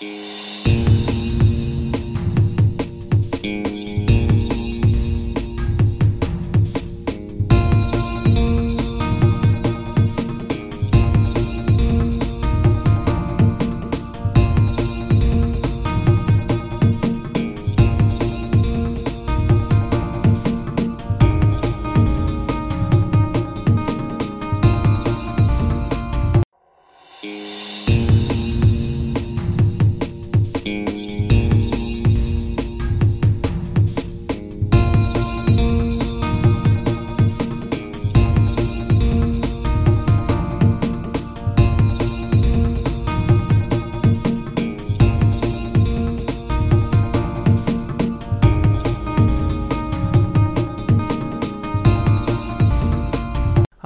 Música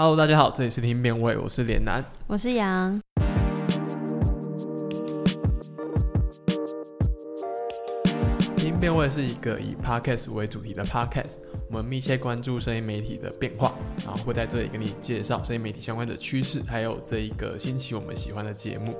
Hello，大家好，这里是听变位，我是脸南。我是杨，听变位是一个以 podcast 为主题的 podcast，我们密切关注声音媒体的变化，然后会在这里跟你介绍声音媒体相关的趋势，还有这一个星期我们喜欢的节目。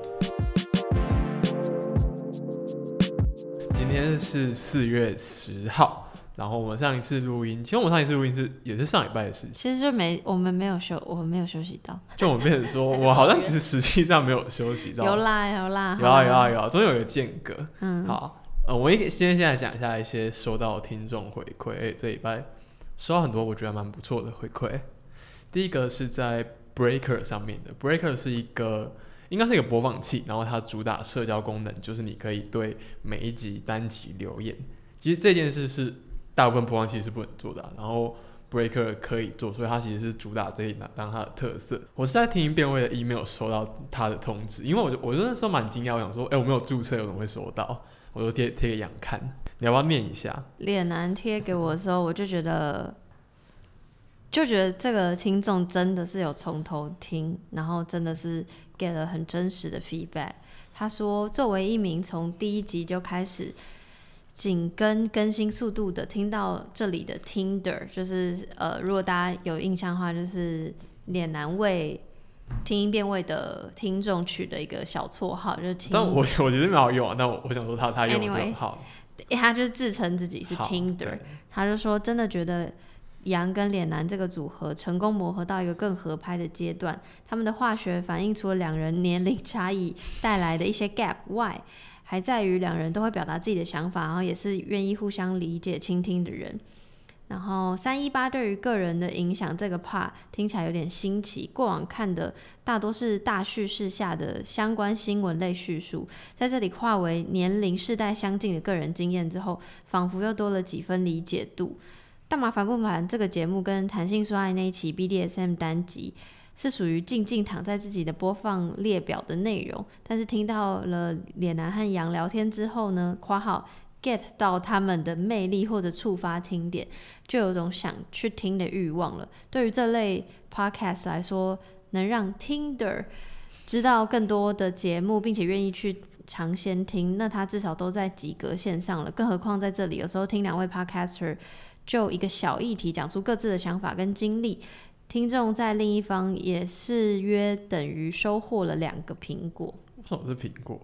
今天是四月十号，然后我们上一次录音，其实我们上一次录音是也是上礼拜的事情，其实就没我们没有休，我们没有休息到，就我们变成说，我好像其实实际上没有休息到，有啦有啦，有啊有啊有啊，中间有一个间隔。嗯，好，呃，我一先现在讲一下一些收到听众回馈，诶这礼拜收到很多我觉得蛮不错的回馈。第一个是在 Breaker 上面的，Breaker 是一个应该是一个播放器，然后它主打社交功能，就是你可以对每一集单集留言。其实这件事是大部分播放器是不能做的、然后 Breaker 可以做，所以它其实是主打这一档当它的特色。我是在听音辨位的 email 收到它的通知，因为我就我就那时候蛮惊讶，我想说，哎、我没有注册，我怎么会收到？我就贴贴给杨看，你要不要念一下？脸男贴给我的时候，我就觉得，就觉得这个听众真的是有从头听，然后真的是给了很真实的 feedback。他说，作为一名从第一集就开始紧跟更新速度的，听到这里的 Tinder，就是呃，如果大家有印象的话，就是脸男为听音辨位的听众取的一个小绰号，就是听。但我 我觉得蛮好用啊，但我我想说他他用的就 Anyway，好，他就是自称自己是好 Tinder，他就说真的觉得杨跟脸男这个组合成功磨合到一个更合拍的阶段，他们的化学反应除了两人年龄差异带来的一些 gap 外，还在于两人都会表达自己的想法，然后也是愿意互相理解、倾听的人。然后三一八对于个人的影响这个 part 听起来有点新奇，过往看的大多是大叙事下的相关新闻类叙述，在这里化为年龄世代相近的个人经验之后，仿佛又多了几分理解度。但麻烦不烦？这个节目跟弹性说爱那一期 BDSM 单集是属于静静躺在自己的播放列表的内容，但是听到了脸男和杨聊天之后呢（括号 get 到他们的魅力或者触发听点），就有种想去听的欲望了。对于这类 podcast 来说，能让 Tinder 知道更多的节目，并且愿意去尝鲜听，那他至少都在及格线上了。更何况在这里，有时候听两位 podcaster 就一个小议题，讲出各自的想法跟经历，听众在另一方也是约等于收获了两个苹果。为什么是苹果？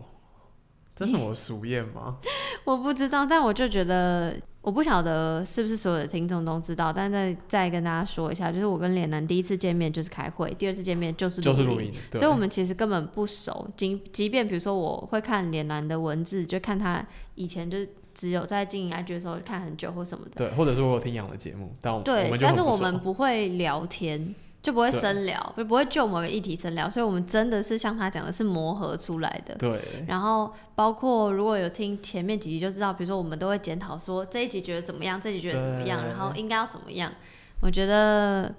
这是我俗谚吗？我不知道，但我就觉得，我不晓得是不是所有的听众都知道，但再再跟大家说一下，就是我跟脸男第一次见面就是开会，第二次见面就是录音就是录音，所以我们其实根本不熟。即即便比如说我会看脸男的文字，就看他以前就是只有在经营 IG 的时候看很久或什么的，对，或者是我有听养的节目，但我们，就但是我们不会聊天。就不会深聊，就不会就某个议题深聊，所以我们真的是像他讲的，是磨合出来的。对然后包括如果有听前面几集就知道，比如说我们都会检讨说这一集觉得怎么样，这一集觉得怎么样，然后应该要怎么样。我觉得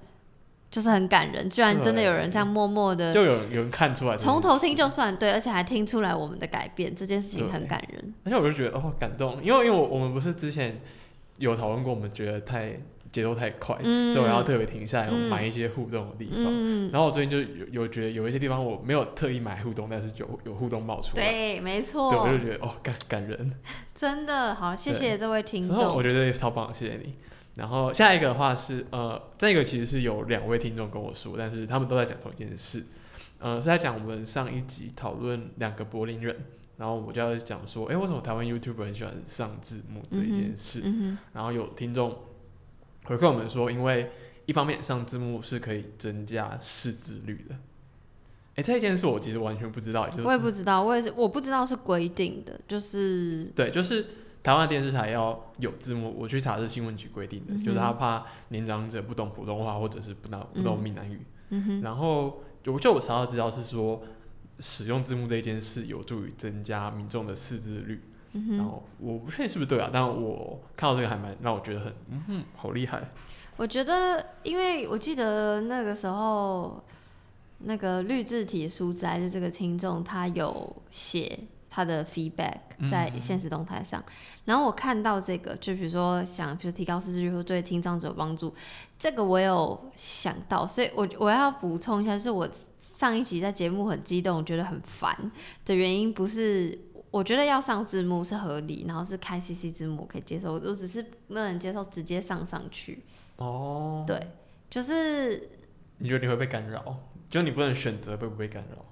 就是很感人，居然真的有人这样默默的就有有人看出来从头听就算对，而且还听出来我们的改变，这件事情很感人。而且我就觉得哦感动，因为因为我我们不是之前有讨论过，我们觉得太节奏太快，嗯所以我要特别停下来，嗯买一些互动的地方。嗯，然后我最近就有有觉得有一些地方我没有特意买互动，但是有有互动冒出来，对，没错对，错我，就觉得哦感感人。真的好，谢谢这位听众我。觉得超棒，谢谢你。然后下一个的话是呃，这个其实是有两位听众跟我说，但是他们都在讲同一件事，呃，是在讲我们上一集讨论两个柏林人，然后我就要讲说，哎、为什么台湾 YouTuber 很喜欢上字幕这一件事？嗯然后有听众回馈我们说，因为一方面上字幕是可以增加识字率的。哎、这一件事我其实完全不知道，就，是我也不知道，我也是我不知道是规定的，就是对，就是台湾电视台要有字幕，我去查是新闻局规定的，嗯就是他怕年长者不懂普通话或者是不懂不懂嗯闽南语。嗯，然后就就我查到资料是说，使用字幕这一件事有助于增加民众的识字率。嗯，然后我不确定是不是对啊，但我看到这个还蛮让我觉得很嗯哼，好厉害。我觉得，因为我记得那个时候，那个绿字体书斋就这个听众，他有写他的 feedback 在嗯现实动态上，然后我看到这个，就比如说想，比如提高识字率或对听障者有帮助，这个我有想到，所以我我要补充一下，是我上一集在节目很激动，觉得很烦的原因不是。我觉得要上字幕是合理，然后是开 CC 字幕我可以接受，我只是不能接受直接上上去。哦，对，就是你觉得你会被干扰？就你不能选择被不被干扰？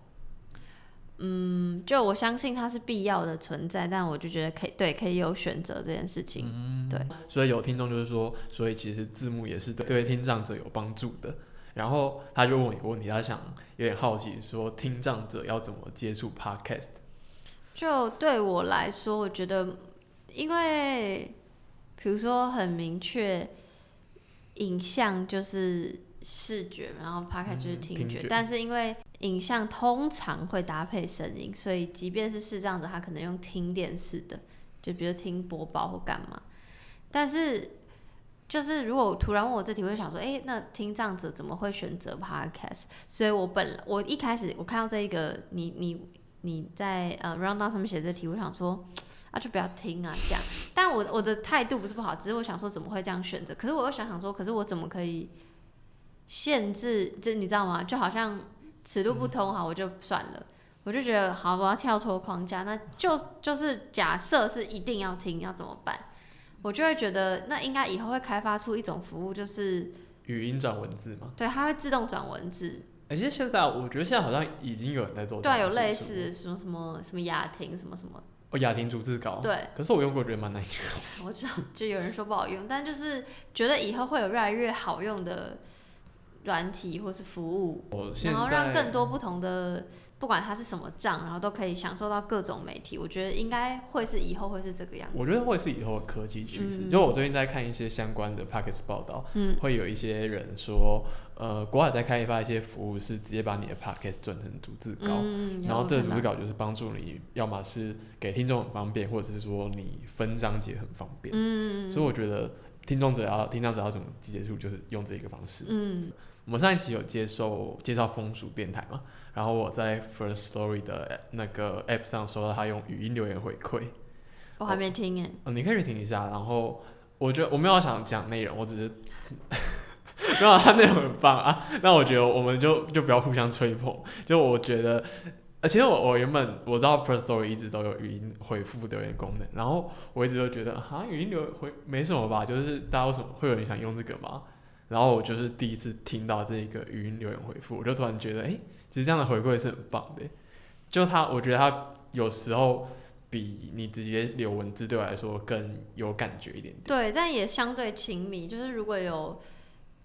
嗯，就我相信它是必要的存在，但我就觉得可以对，可以有选择这件事情。嗯对，所以有听众就是说，所以其实字幕也是对对听障者有帮助的。然后他就问我一个问题，他想有点好奇，说听障者要怎么接触 podcast？就对我来说，我觉得，因为比如说很明确，影像就是视觉，然后 p o d 就是嗯听觉，听觉但是因为影像通常会搭配声音，所以即便是视障者，他可能用听电视的，就比如听播报或干嘛，但是。就是如果突然问我这题，我会想说，哎，那听障者怎么会选择 podcast？所以我本来我一开始我看到这一个，你你你在呃 round down 上面写这题，我想说啊就不要听啊这样。但我我的态度不是不好，只是我想说怎么会这样选择？可是我又想想说，可是我怎么可以限制？这你知道吗？就好像尺度不通，好我就算了。我就觉得好，我要跳脱框架，那就就是假设是一定要听，要怎么办？我就会觉得，那应该以后会开发出一种服务，就是语音转文字吗？对它会自动转文字，而且现在我觉得现在好像已经有人在做对啊，有类似什么什么什么雅婷什么什么，哦，雅婷逐字稿。对，可是我用过，觉得蛮难用。我知道，就有人说不好用，但就是觉得以后会有越来越好用的软体或是服务，然后让更多不同的，不管它是什么账，然后都可以享受到各种媒体。我觉得应该会是以后会是这个样子。我觉得会是以后的科技趋势。嗯就我最近在看一些相关的 p a c k e t 报道，嗯会有一些人说，呃，国外在开发一些服务是直接把你的 p a c k e t 转成逐字稿。嗯，然后这个逐字稿就是帮助你，要么是给听众很方便，或者是说你分章节很方便。嗯，所以我觉得听众者要听障者要怎么接触，就是用这个方式。嗯我们上一期有接受介绍风俗电台嘛，然后我在 First Story 的那个 App 上收到他用语音留言回馈，我还没听哎，哦，你可以去听一下。然后我觉得我没有想讲内容，我只是 没有他内容很棒啊。那我觉得我们就就不要互相吹捧。就我觉得，呃，其实我我原本我知道 First Story 一直都有语音回复留言功能，然后我一直都觉得啊，语音留回没什么吧，就是大家为什么会有人想用这个吗？然后我就是第一次听到这个语音留言回复，我就突然觉得，哎、其实这样的回馈是很棒的。就他，我觉得他有时候比你直接留文字对我来说更有感觉一点点。对，但也相对亲密。就是如果有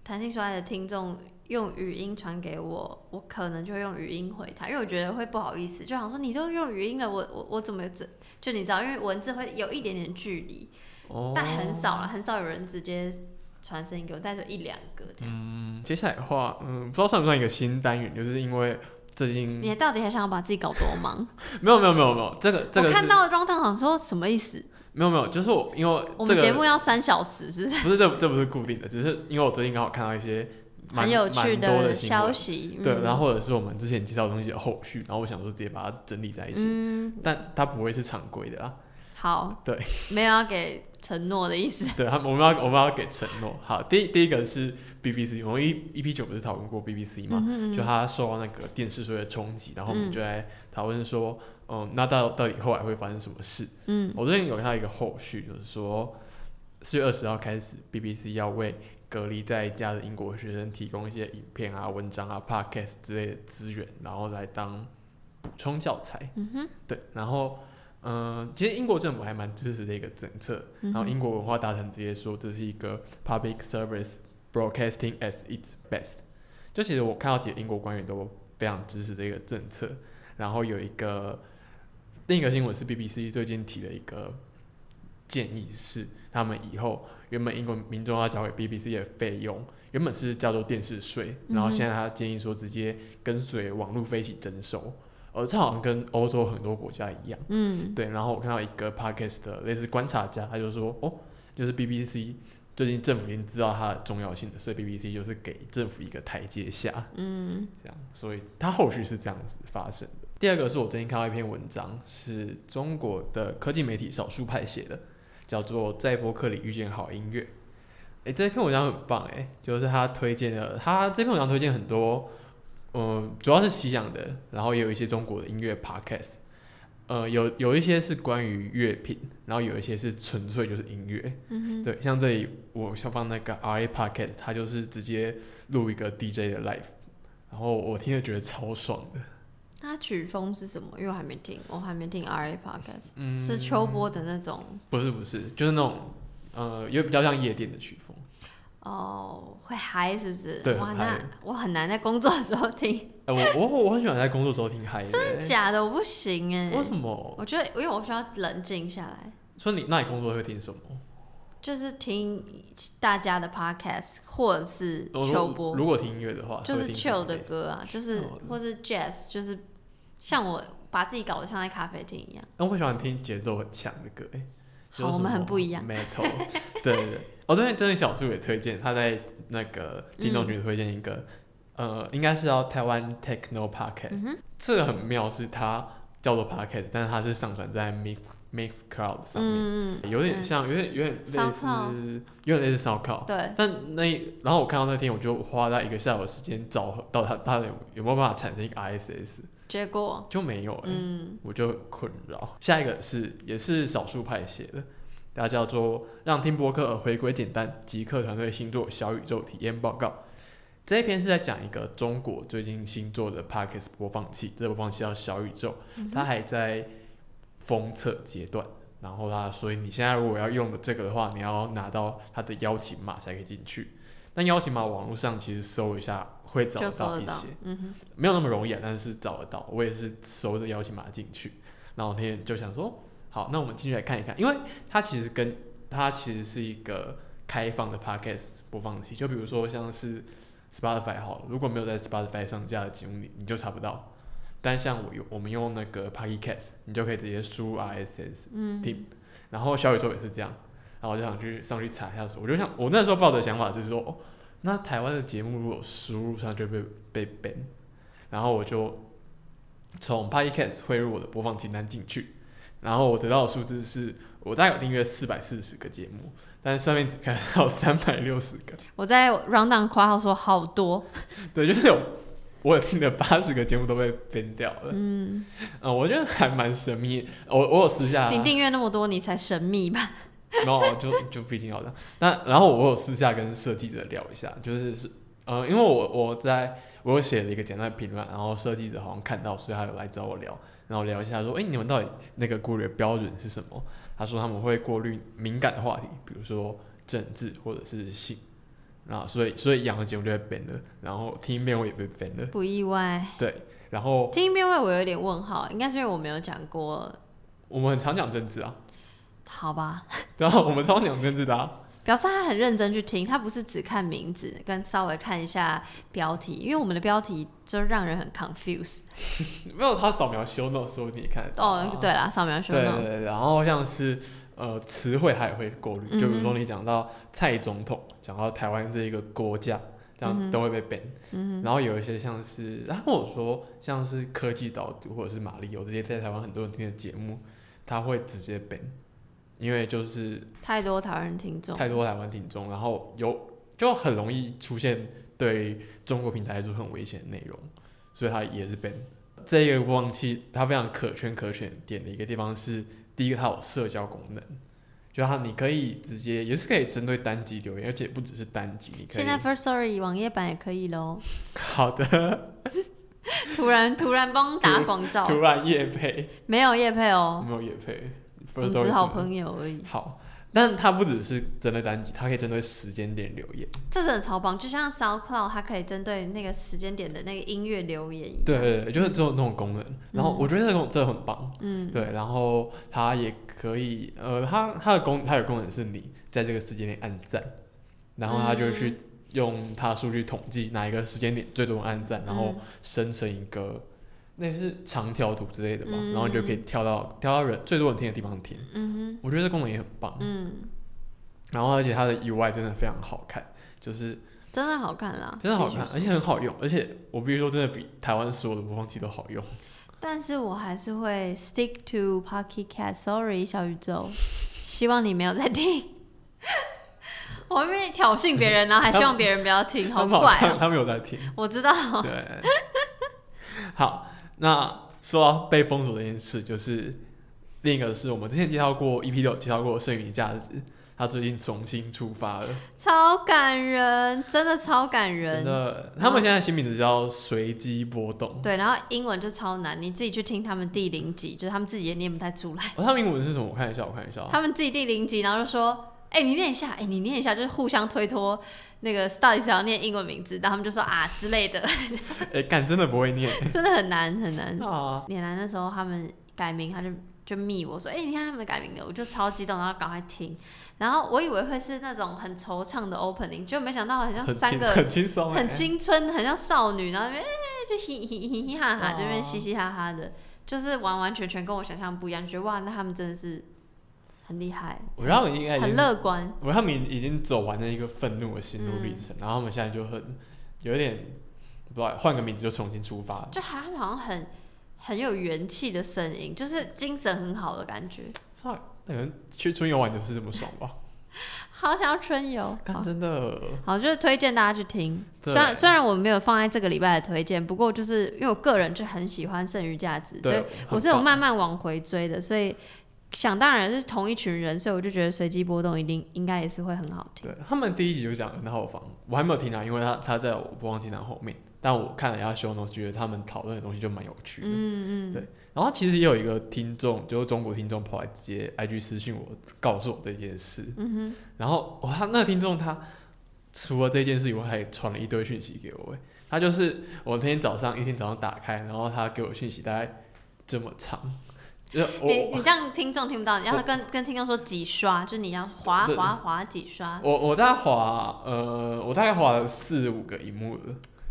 弹性说爱的听众用语音传给我，我可能就会用语音回他，因为我觉得会不好意思，就想说你都用语音了，我我我怎么怎就你知道，因为文字会有一点点距离，哦但很少了，很少有人直接传声音给我，带着一两个这样。嗯，接下来的话，嗯，不知道算不算一个新单元，就是因为最近你到底还想要把自己搞多忙？没有没有没有没有，这个这个我看到 round 好像说什么意思？没有没有，就是我因为这个我们节目要三小时，是不是？不是这这不是固定的，只是因为我最近刚好看到一些蛮很有趣的新消闻息。对，嗯然后或者是我们之前介绍的东西的后续，然后我想说直接把它整理在一起，嗯，但它不会是常规的啊。好，对，没有要给承诺的意思。对，他们我们要我们要给承诺。好，第第一个是 BBC，我们 E EP 九不是讨论过 BBC 嘛？嗯就他受到那个电视税的冲击，然后我们嗯就在讨论说，嗯，那到到底后来会发生什么事？嗯我最近有看到一个后续，就是说四月二十号开始，BBC 要为隔离在家的英国学生提供一些影片啊、文章啊、podcast 之类的资源，然后来当补充教材。嗯哼，对，然后嗯、其实英国政府还蛮支持这个政策，然后英国文化大臣直接说这是一个 public service broadcasting as its best。就其实我看到几个英国官员都非常支持这个政策，然后有一个另一个新闻是 BBC 最近提的一个建议是，他们以后原本英国民众要交给 BBC 的费用，原本是叫做电视税，然后现在他建议说直接跟随网络费一起征收，而这好像跟欧洲很多国家一样。嗯，对，然后我看到一个 podcast 的类似观察家，他就说，哦，就是 BBC 最近政府已经知道它的重要性了，所以 BBC 就是给政府一个台阶下，嗯，这样，所以它后续是这样子发生的。第二个是我最近看到一篇文章，是中国的科技媒体少数派写的，叫做《在博客里遇见好音乐》。诶，这篇文章很棒诶，就是他推荐了他这篇文章推荐很多，嗯，主要是西洋的，然后也有一些中国的音乐 podcast。呃，有有一些是关于乐评，然后有一些是纯粹就是音乐。嗯对，像这里我下方那个 R A podcast，它就是直接录一个 DJ 的 live，然后我听了觉得超爽的。它曲风是什么？因为我还没听，我还没听 R A podcast，、嗯，是秋波的那种不是不是，就是那种呃，有比较像夜店的曲风。哦，会嗨是不是？哇，对那我很难在工作的时候听，呃，我我我很喜欢在工作时候听嗨的、真的假的？我不行哎、为什么？我觉得，因为我需要冷静下来，所以你那你工作会听什么？就是听大家的 podcast，或者是秋波，如果听音乐的话，就是 chill 的歌啊，就是哦或是 jazz，就是像我把自己搞得像在咖啡厅一样。那我会喜欢听节奏很强的歌、哎，好，我们很不一样。Metal，对对对。我最近真的小树也推荐，他在那个听众群推荐一个，呃，应该是叫台湾 Techno Podcast，、嗯，这个很妙，是它叫做 Podcast，但是它是上传在 Mix Mix Cloud 上面，有点像，有点有点类似有点类似烧烤。对，但那然后我看到那天，我就花了一个下午的时间找到它，它有有没有办法产生一个 ISS 结果，就没有哎、嗯，我就困扰。下一个是也是少数派写的，它叫做《让听播客回归简单：极客团队星座小宇宙体验报告》。这一篇是在讲一个中国最近新做的 Podcast 播放器，这个播放器叫小宇宙，它还在封测阶段。然后它，所以你现在如果要用的这个的话，你要拿到它的邀请码才可以进去。但邀请码网络上其实搜一下会找到到一些，，嗯哼，没有那么容易啊，但是找得到。我也是搜着邀请码进去，然后我那天就想说，好，那我们进去来看一看，因为它其实跟它其实是一个开放的 podcast 播放器，就比如说像是 Spotify 好了，如果没有在 Spotify 上架的节目，你你就查不到。但像我用我们用那个 Pocket Cast，你就可以直接输入 RSS 嗯听，然后小宇宙也是这样，然后我就想去上去查一下说，我就想我那时候抱的想法就是说，哦，那台湾的节目如果输入上就会被被 ban，然后我就从 Podcast 汇入我的播放清单进去，然后我得到的数字是我大概有订阅四百四十个节目，但是上面只看到三百六十个，我在 round down 括号说好多，对，就是有我有听的八十个节目都被 ban 掉了，嗯，嗯，我觉得还蛮神秘，我我有私下你订阅那么多，你才神秘吧？然后就就毕竟要这样。那然后我有私下跟设计者聊一下，就是是呃，因为我我在我有写了一个简单的评论，然后设计者好像看到，所以他有来找我聊，然后聊一下说，哎、你们到底那个过滤的标准是什么？他说他们会过滤敏感的话题，比如说政治或者是性。然后所以所以养的节目就被 ban 了，然后听音辨位也被 ban 了，不意外。对，然后听音辨位我有点问号，应该是因为我没有讲过，我们很常讲政治啊，好吧？然后我们常讲政治的、啊，表示他很认真去听，他不是只看名字跟稍微看一下标题，因为我们的标题就让人很 confused。没有他扫描 show notes 说你也看得到啊哦，对啦，扫描说那种，对对对，然后像是呃词汇，他也会过滤，就比如说你讲到蔡总统，讲到台湾这一个国家，这样都会被 ban。嗯然后有一些像是，然后我说像是科技导读或者是马丽欧这些在台湾很多人听的节目，他会直接 ban，因为就是，太多台湾人听众，太多台湾听众，然后有就很容易出现对中国平台来说很危险的内容，所以它也是 ban。这一个播放器它非常可圈可点点的一个地方是，第一个它有社交功能，就它你可以直接也是可以针对单集留言，而且不只是单集，你可以现在 First Story 网页版也可以喽。好的，突然突然帮打广告，突然夜配，没有夜配哦，没有夜配，我们只是好朋友而已。好，但它不只是针对单集，它可以针对时间点留言。这真的超棒，就像 SoundCloud，它可以针对那个时间点的那个音乐留言一样。对对对，就是这种那种功能。然后我觉得这种这很棒。嗯，对，然后它也可以，呃，它它的功它有功能是你在这个时间点按赞，然后它就去用它数据统计哪一个时间点最多人按赞，然后生成一个那是长条图之类的嘛，然后你就可以跳到跳到人最多人听的地方听。嗯哼，我觉得这功能也很棒。嗯，然后而且它的 UI 真的非常好看，就是真的好看啦，真的好看，而且很好用，而且我必须说真的比台湾所有的播放器都好用。但是我还是会 stick to Pocket Cat，sorry 小宇宙，希望你没有在听。我会不会挑衅别人，然后还希望别人不要听，好他们好怪他们有在听。我知道，对，好，那说到被封锁这件事，就是另一个是我们之前介绍过 EP 六介绍过《剩余价值》，他最近重新出发了，超感人，真的超感人。真的，他们现在新名字叫随机波动。对，然后英文就超难，你自己去听他们第零集，就是他们自己也念不太出来。哦，他们英文是什么？我看一下，我看一下。他们自己第零集，然后就说：“哎、你念一下，哎、你念一下，就是互相推脱。那个到底是要念英文名字，然后他们就说啊之类的，哎，干真的不会念 真的很难很难。啊！脸蓝那时候他们改名，他就就密我说：“哎、你看他们改名了。”我就超激动，然后赶快听。然后我以为会是那种很惆怅的 opening，就没想到很像三个很轻松，很哎青春，很像少女，然后就嘻嘻嘻嘻哈哈，哦这边嘻嘻哈哈的，就是完完全全跟我想象不一样，就觉得哇，那他们真的是很厉害，我觉得他们应该很，乐观。我觉得他们已经走完了一个愤怒的心路历嗯程，然后他们现在就很有点不知道换个名字就重新出发，就他们好像很很有元气的声音，就是精神很好的感觉。操，可能去春游玩就是这么爽吧？好想要春游，真的，好就是推荐大家去听。虽然虽然我没有放在这个礼拜的推荐，不过就是因为我个人就很喜欢剩余价值，所以，我是有慢慢往回追的，所以想当然是同一群人，所以我就觉得随机波动一定应该也是会很好听。对他们第一集就讲 N 号房，我还没有听啊，因为他他在我播放清单后面，但我看了一下 show notes，觉得他们讨论的东西就蛮有趣的。嗯嗯，对然后其实也有一个听众，就是中国听众跑来直接 IG 私信我，告诉我这件事。嗯然后哇，他那个听众他除了这件事以外，还传了一堆讯息给我。哎，他就是我那天早上一天早上打开，然后他给我讯息大概这么长，就，你你这样听众听不到，你要跟跟听众说几刷，就是你要滑这滑滑几刷，我我大概划呃，我大概划了四五个荧幕的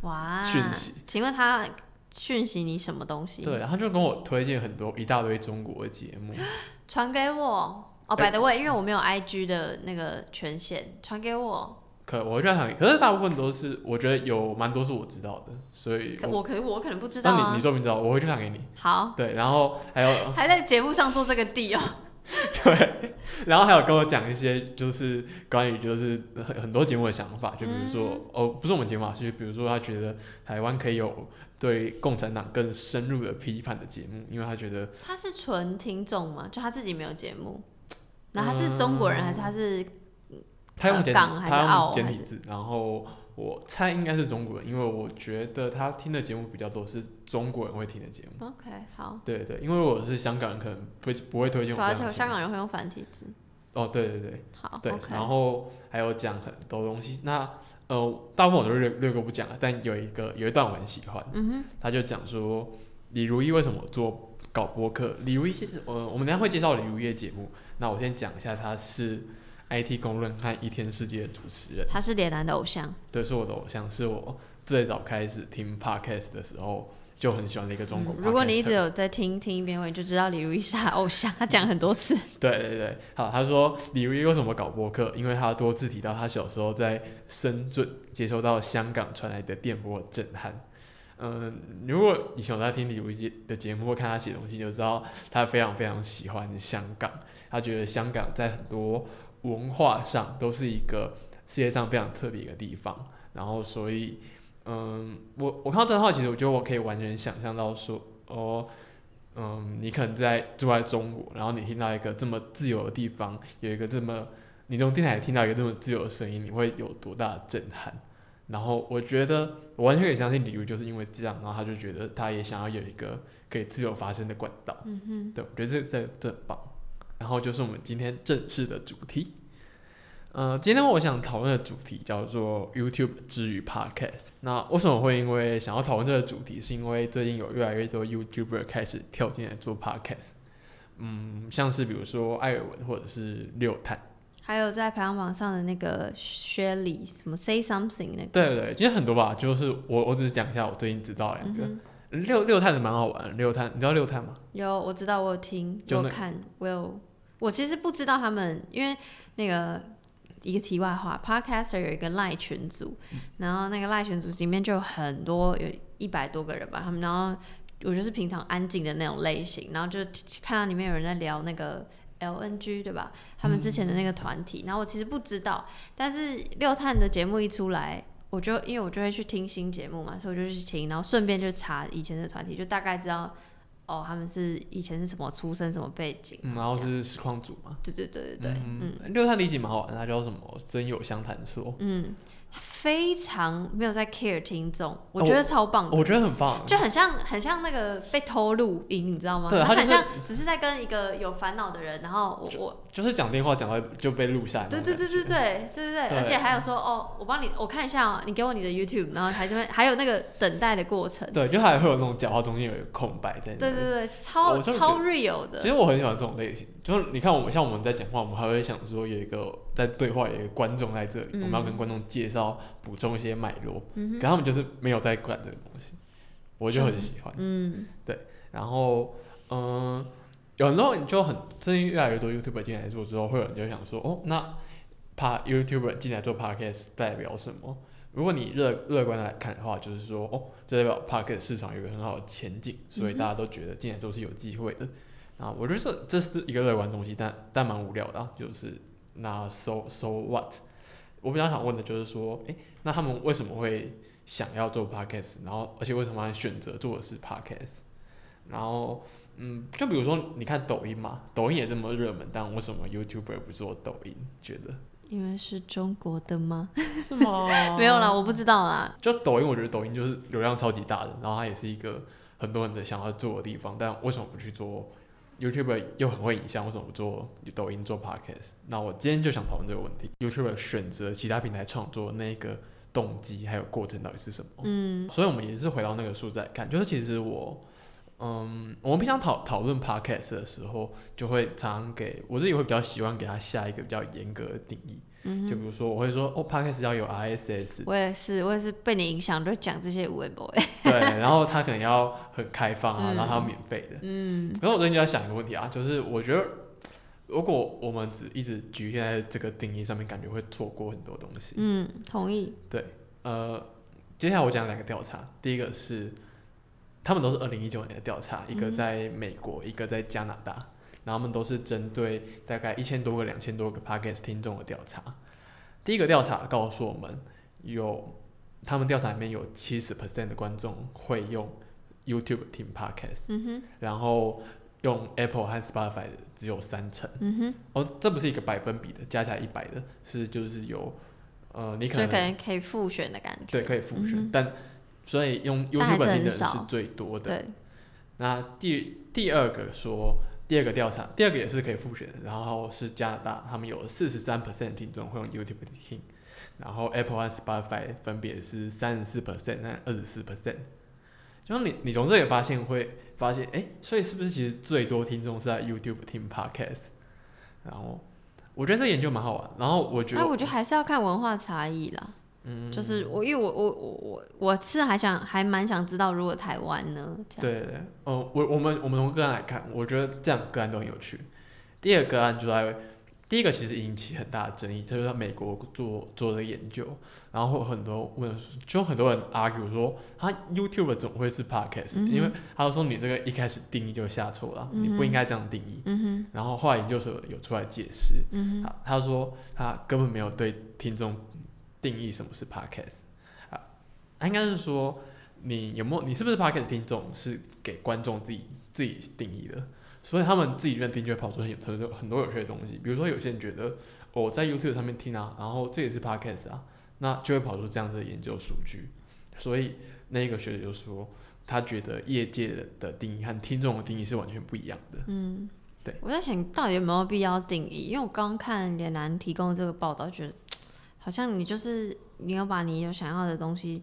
哇，讯息。请问他讯息你什么东西？对，他就跟我推荐很多一大堆中国的节目，传给我。哦、哎 by the way，因为我没有 IG 的那个权限，传给我。可我就在想，可是大部分都是我觉得有蛮多是我知道的，所以可我可是我可能不知道你你。说明知道，我会去传给你。好，对，然后还有还在节目上做这个地哦。对，然后还有跟我讲一些就是关于就是很很多节目的想法，就比如说、嗯哦，不是我们节目啊，是比如说他觉得台湾可以有对共产党更深入的批判的节目，因为他觉得他是纯听众嘛？就他自己没有节目？那他是中国人、还是他是？他用简他用简体字，然后我猜应该是中国人，因为我觉得他听的节目比较多是中国人会听的节目。OK，好。对对，因为我是香港人，可能不不会推荐对，而且。香港人会用繁体字。哦，对对对好对然后还有讲很多东西。那呃，大部分我都略略过不讲了，但有一个有一段我很喜欢，嗯哼，他就讲说李如一为什么做搞播客。李如一其实呃，我们等下会介绍李如一的节目。那我先讲一下，他是 IT 公论和一天世界的主持人。他是脸男的偶像。对，是我的偶像，是我最早开始听 podcast 的时候就很喜欢的一个中国、嗯如果你一直有在听听一遍，我就知道李如一是他偶像，他讲很多次。对对对，好，他说李如一为什么搞播客？因为他多次提到他小时候在深圳接收到香港传来的电波震撼。嗯，如果以前有在听李如一的节目或看他写东西，就知道他非常非常喜欢香港。他觉得香港在很多文化上都是一个世界上非常特别的地方。然后，所以，嗯，我我看到这段话，其实我觉得我可以完全想象到说，哦，嗯，你可能在住在中国，然后你听到一个这么自由的地方，有一个这么，你从电台听到一个这么自由的声音，你会有多大的震撼？然后我觉得我完全可以相信李如就是因为这样，然后他就觉得他也想要有一个可以自由发声的管道。嗯哼，对，我觉得这这这很棒。然后就是我们今天正式的主题。呃，今天我想讨论的主题叫做 YouTube 之于 Podcast。那为什么会因为想要讨论这个主题，是因为最近有越来越多 YouTuber 开始跳进来做 Podcast。嗯，像是比如说艾尔文或者是六探。还有在排行榜上的那个薛礼，什么 Say Something 那个，对对对，其实很多吧，就是我我只是讲一下我最近知道两个、六六探的蛮好玩的，六探你知道六探吗？有我知道我有听，就那我有看，我有我其实不知道他们，因为那个一个题外话，Podcaster 有一个赖群组，然后那个赖群组里面就有很多，有一百多个人吧，他们然后我就是平常安静的那种类型，然后就看到里面有人在聊那个 LNG 对吧？他们之前的那个团体，然后我其实不知道，但是六探的节目一出来。我就因为我就会去听新节目嘛，所以我就去听，然后顺便就查以前的团体，就大概知道哦，他们是以前是什么出身、什么背景，嗯，然后是实况组嘛。对对对对对，嗯嗯，六探第一集蛮好玩的，它叫什么？真有相谈说。嗯，非常没有在 care 听众，我觉得超棒的，我觉得很棒，就很像很像那个被偷录音，你知道吗？对他很像只是在跟一个有烦恼的人，然后我我就是讲电话讲到就被录下来对。对对对对对对而且还有说哦，我帮你我看一下哦，你给我你的 YouTube，然后还这边还有那个等待的过程，对，就还会有那种讲话中间有一个空白在那。对对对，超超 real 的其，实我很喜欢这种类型，就是你看我们像我们在讲话，我们还会想说有一个在对话有一个观众在这里，嗯我们要跟观众介绍补充一些脉络，嗯可他们就是没有在管这个东西，我就很喜欢。嗯对然后，嗯、有很多人就很最近越来越多 YouTuber 进来做之后，会有人就想说，哦，那怕 YouTuber 进来做 Podcast 代表什么？如果你乐乐观来看的话，就是说，哦，这代表 Podcast 市场有一个很好的前景，所以大家都觉得进来都是有机会的。啊，我觉得这这是一个乐观的东西，但但蛮无聊的、啊，就是那 so so what？我比较想问的就是说，诶，那他们为什么会想要做 podcast？然后，而且为什么选择做的是 podcast？然后，嗯，就比如说，你看抖音嘛，抖音也这么热门，但为什么 YouTuber 不做抖音？觉得因为是中国的吗？是吗？没有啦，我不知道啦。就抖音，我觉得抖音就是流量超级大的，然后它也是一个很多人的想要做的地方，但为什么不去做 YouTuber 又很会影像，为什么不做抖音做 Podcast？那我今天就想讨论这个问题，YouTuber 选择其他平台创作那个动机还有过程到底是什么？嗯所以我们也是回到那个数字来看，就是其实我，嗯，我们平常讨讨论 podcast 的时候，就会常常给我自己会比较喜欢给它下一个比较严格的定义，嗯，就比如说我会说哦，podcast 要有 RSS，我也是，我也是被你影响，就讲这些无为 boy。对，然后他可能要很开放啊，嗯然后它要免费的。嗯然后我最近就在想一个问题啊，就是我觉得如果我们只一直局限在这个定义上面，感觉会错过很多东西。嗯，同意。对呃，接下来我讲两个调查，第一个是他们都是二零一九年的调查，一个在美国，一个在加拿大，然后他们都是针对大概一千多个、两千多个 podcast 听众的调查。第一个调查告诉我们，有他们调查里面有七十 percent 的观众会用 YouTube 听 podcast，嗯哼，然后用 Apple 和 Spotify 只有三成。嗯哼，哦，这不是一个百分比的，加起来一百的，是就是有呃，你可能可能可以复选的感觉。对，可以复选，嗯但所以用 YouTube 听的人是最多的。对，那第第二个说，第二个调查，第二个也是可以复选的，然后是加拿大，他们有四十三 percent 听众会用 YouTube 听，然后 Apple 和 Spotify 分别是三十四 percent 和二十四 percent。就你，你从这里发现会发现，哎、所以是不是其实最多听众是在 YouTube 听 Podcast？然后我觉得这研究蛮好玩，然后我觉哎，得，我觉得还是要看文化差异啦。嗯，就是我，因为我我我我我是还想还蛮想知道，如果台湾呢？对对对，呃，我我们我们从个案来看，我觉得这样个案都很有趣。第二个个案就在第一个其实引起很大的争议，他就是在美国做做的研究，然后很多问，就很多人 argue 说，他 YouTube 怎么会是 podcast？、嗯因为他就说你这个一开始定义就下错了，你不应该这样定义。嗯哼，然后后来研究所有出来解释，嗯哼，他他说他根本没有对听众定义什么是 podcast 啊，应该是说你有没有你是不是 podcast 听众是给观众自己自己定义的，所以他们自己认定就会跑出很有很多很多有趣的东西，比如说有些人觉得我、在 YouTube 上面听啊，然后这也是 podcast 啊，那就会跑出这样子的研究数据。所以那个学者就说，他觉得业界的的定义和听众的定义是完全不一样的。嗯，对。我在想到底有没有必要定义？因为我刚看连南提供这个报道，觉得好像你就是你要把你有想要的东西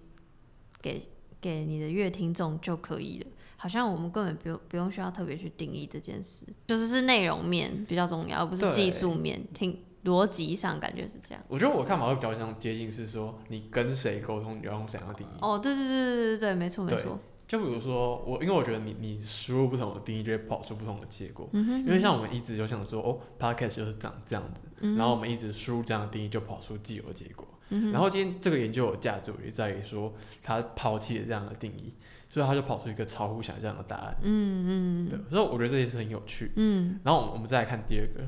给给你的乐听众就可以了。好像我们根本不用不用需要特别去定义这件事，就是是内容面比较重要，而不是技术面。听逻辑上感觉是这样。我觉得我看法会比较像接近，是说你跟谁沟通，你要用怎样的定义。哦，对对对对对对，没错没错。就比如说我，因为我觉得你你输入不同的定义，就会跑出不同的结果。嗯哼。因为像我们一直就想说，哦，podcast 就是长这样子，然后我们一直输入这样的定义，就跑出既有的结果。嗯然后今天这个研究有价值，就在于说他抛弃了这样的定义。所以他就跑出一个超乎想象的答案。嗯嗯。对，所以我觉得这件事很有趣。嗯。然后我们再来看第二个，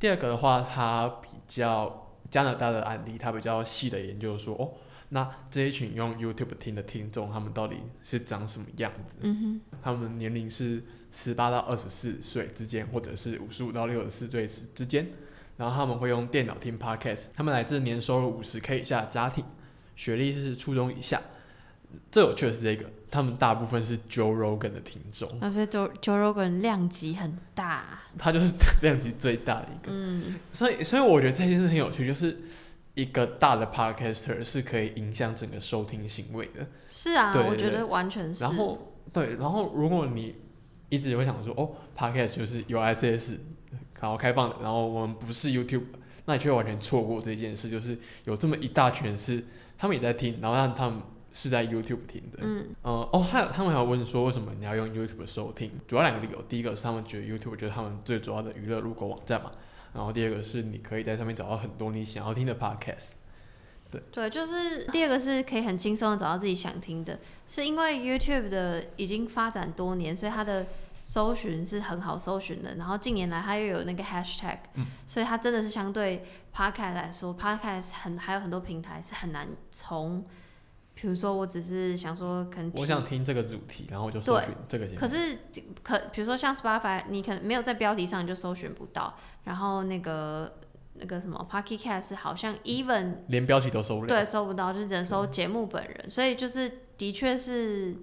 第二个的话，它比较加拿大的案例，它比较细的研究说，哦，那这一群用 YouTube 听的听众，他们到底是长什么样子？嗯他们年龄是十八到二十四岁之间，或者是五十五到六十四岁之间。然后他们会用电脑听 Podcast，他们来自年收入五十 K 以下的家庭，学历是初中以下。最有趣的是这个，他们大部分是 Joe Rogan 的听众。啊，所以 Joe Joe Rogan 量级很大。他就是 量级最大的一个。嗯。所以，所以我觉得这件事很有趣，就是一个大的 Podcaster 是可以影响整个收听行为的。是啊，我觉得完全是。然后，对，然后如果你一直会想说，哦，Podcast 就是有 ICS，然后开放的，然后我们不是 YouTube，那你却完全错过这件事，就是有这么一大群人是他们也在听，然后让他们。是在 YouTube 听的，嗯，呃，哦，还有他们还有问说，为什么你要用 YouTube 收听？主要两个理由，第一个是他们觉得 YouTube 就是他们最主要的娱乐入口网站嘛，然后第二个是你可以在上面找到很多你想要听的 Podcast。对，对，就是第二个是可以很轻松的找到自己想听的，是因为 YouTube 的已经发展多年，所以它的搜寻是很好搜寻的，然后近年来它又有那个 Hashtag，嗯，所以它真的是相对 Podcast 来说，Podcast 很还有很多平台是很难从。比如说，我只是想说，可能我想听这个主题，然后我就搜寻这个。可是，可比如说像 Spotify，你可能没有在标题上你就搜寻不到。然后那个那个什么 Pocket Cast 好像 even 连标题都搜不了，对，搜不到，就是只能搜节目本人。所以就是的确是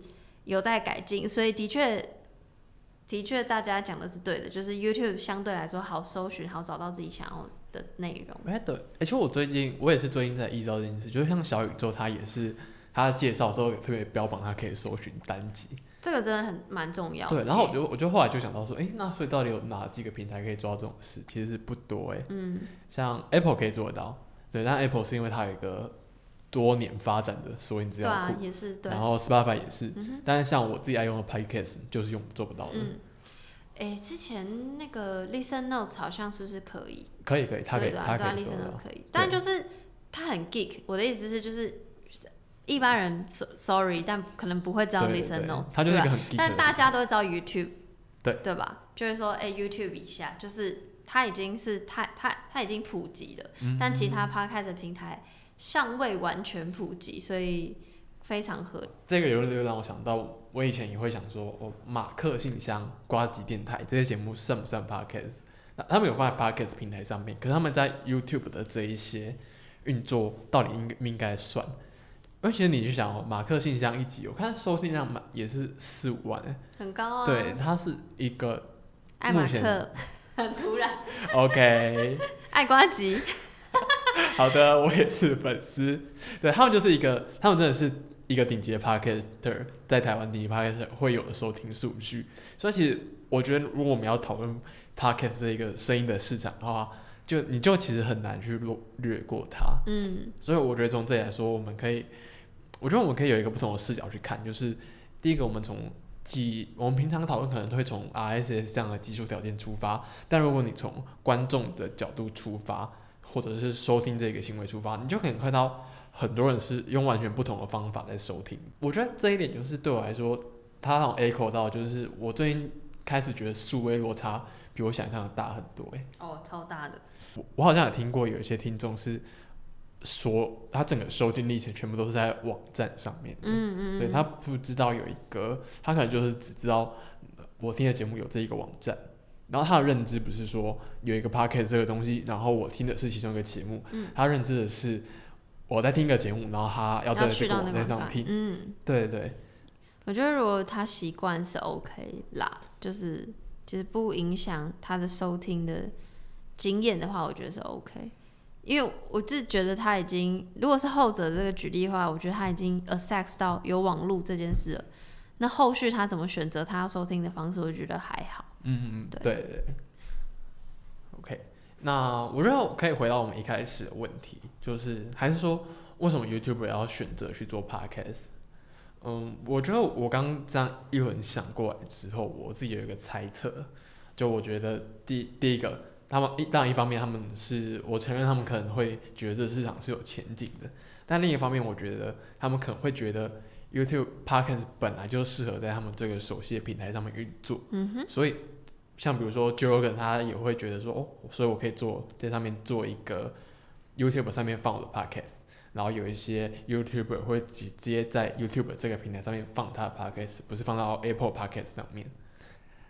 有待改进。所以的确的确大家讲的是对的，就是 YouTube 相对来说好搜寻，好找到自己想要的内容。哎，对，而且我最近我也是最近在意识到这件事，就是像小宇宙，它也是。他介绍的时候特别标榜，他可以搜寻单集，这个真的很蛮重要。对，然后我就我就后来就想到说，哎，那所以到底有哪几个平台可以做到这种事？其实是不多哎。嗯。像 Apple 可以做得到，对，但 Apple 是因为它有一个多年发展的索引资料库，也是对。然后 Spotify 也是，但是像我自己爱用的 Podcast 就是用做不到的。嗯。哎，之前那个 Listen Notes 好像是不是可以？可以可以，他可以，它可以 Listen Notes 可以，但就是他很 geek。我的意思是就是。一般人 sorry，但可能不会知道 listen notes，它就是一个很，但大家都会知道 YouTube，对对吧？就是说，哎，YouTube 一下，就是它已经是它它它已经普及了，但其他 podcast 平台尚未完全普及，所以非常合理。这个有又让我想到，我以前也会想说，哦，马克信箱、瓜吉电台这些节目算不算 podcast？那他们有放在 podcast 平台上面，可是他们在 YouTube 的这一些运作，到底应不应该算？而且你去想哦，马克信箱一集，我看收听量满也是四五万很高啊。对，它是一个爱马克，很突然。OK。爱瓜吉。好的，我也是粉丝。对他们就是一个，他们真的是一个顶级的 Podcaster，在台湾顶级 Podcaster 会有的收听数据。所以其实我觉得，如果我们要讨论 Podcast 这一个声音的市场的话，就你就其实很难去略略过它。嗯。所以我觉得从这里来说，我们可以。我觉得我们可以有一个不同的视角去看，就是第一个，我们从基，我们平常讨论可能会从 RSS 这样的基础条件出发，但如果你从观众的角度出发，或者是收听这个行为出发，你就可以看到很多人是用完全不同的方法在收听。我觉得这一点就是对我来说，它让我 echo 到，就是我最近开始觉得数位落差比我想象的大很多。诶，哦，超大的。我我好像有听过有一些听众是。说他整个收听历程全部都是在网站上面的，嗯嗯，对他不知道有一个，他可能就是只知道我听的节目有这一个网站，然后他的认知不是说有一个 podcast 这个东西，然后我听的是其中一个节目，嗯，他认知的是我在听个节目，然后他要在去这个网到那个网站。站上听，嗯，对对，我觉得如果他习惯是 OK 啦，就是其实不影响他的收听的经验的话，我觉得是 OK。因为我自觉得他已经，如果是后者这个举例的话，我觉得他已经 access 到有网络这件事了。那后续他怎么选择他要收听的方式，我觉得还好。嗯嗯嗯，对对对。OK，那我觉得可以回到我们一开始的问题，就是还是说为什么 YouTuber 要选择去做 Podcast？嗯，我觉得我刚刚这样一轮想过来之后，我自己有一个猜测，就我觉得第第一个，他们一当然一方面他们是我承认他们可能会觉得这市场是有前景的，但另一方面我觉得他们可能会觉得 YouTube Podcast 本来就适合在他们这个熟悉的平台上面运作，嗯哼，所以像比如说 Joe Rogan 他也会觉得说哦，所以我可以做在上面做一个 YouTube 上面放我的 Podcast。然后有一些 YouTuber 会直接在 YouTube 这个平台上面放他的 Podcast，不是放到 Apple Podcast 上面。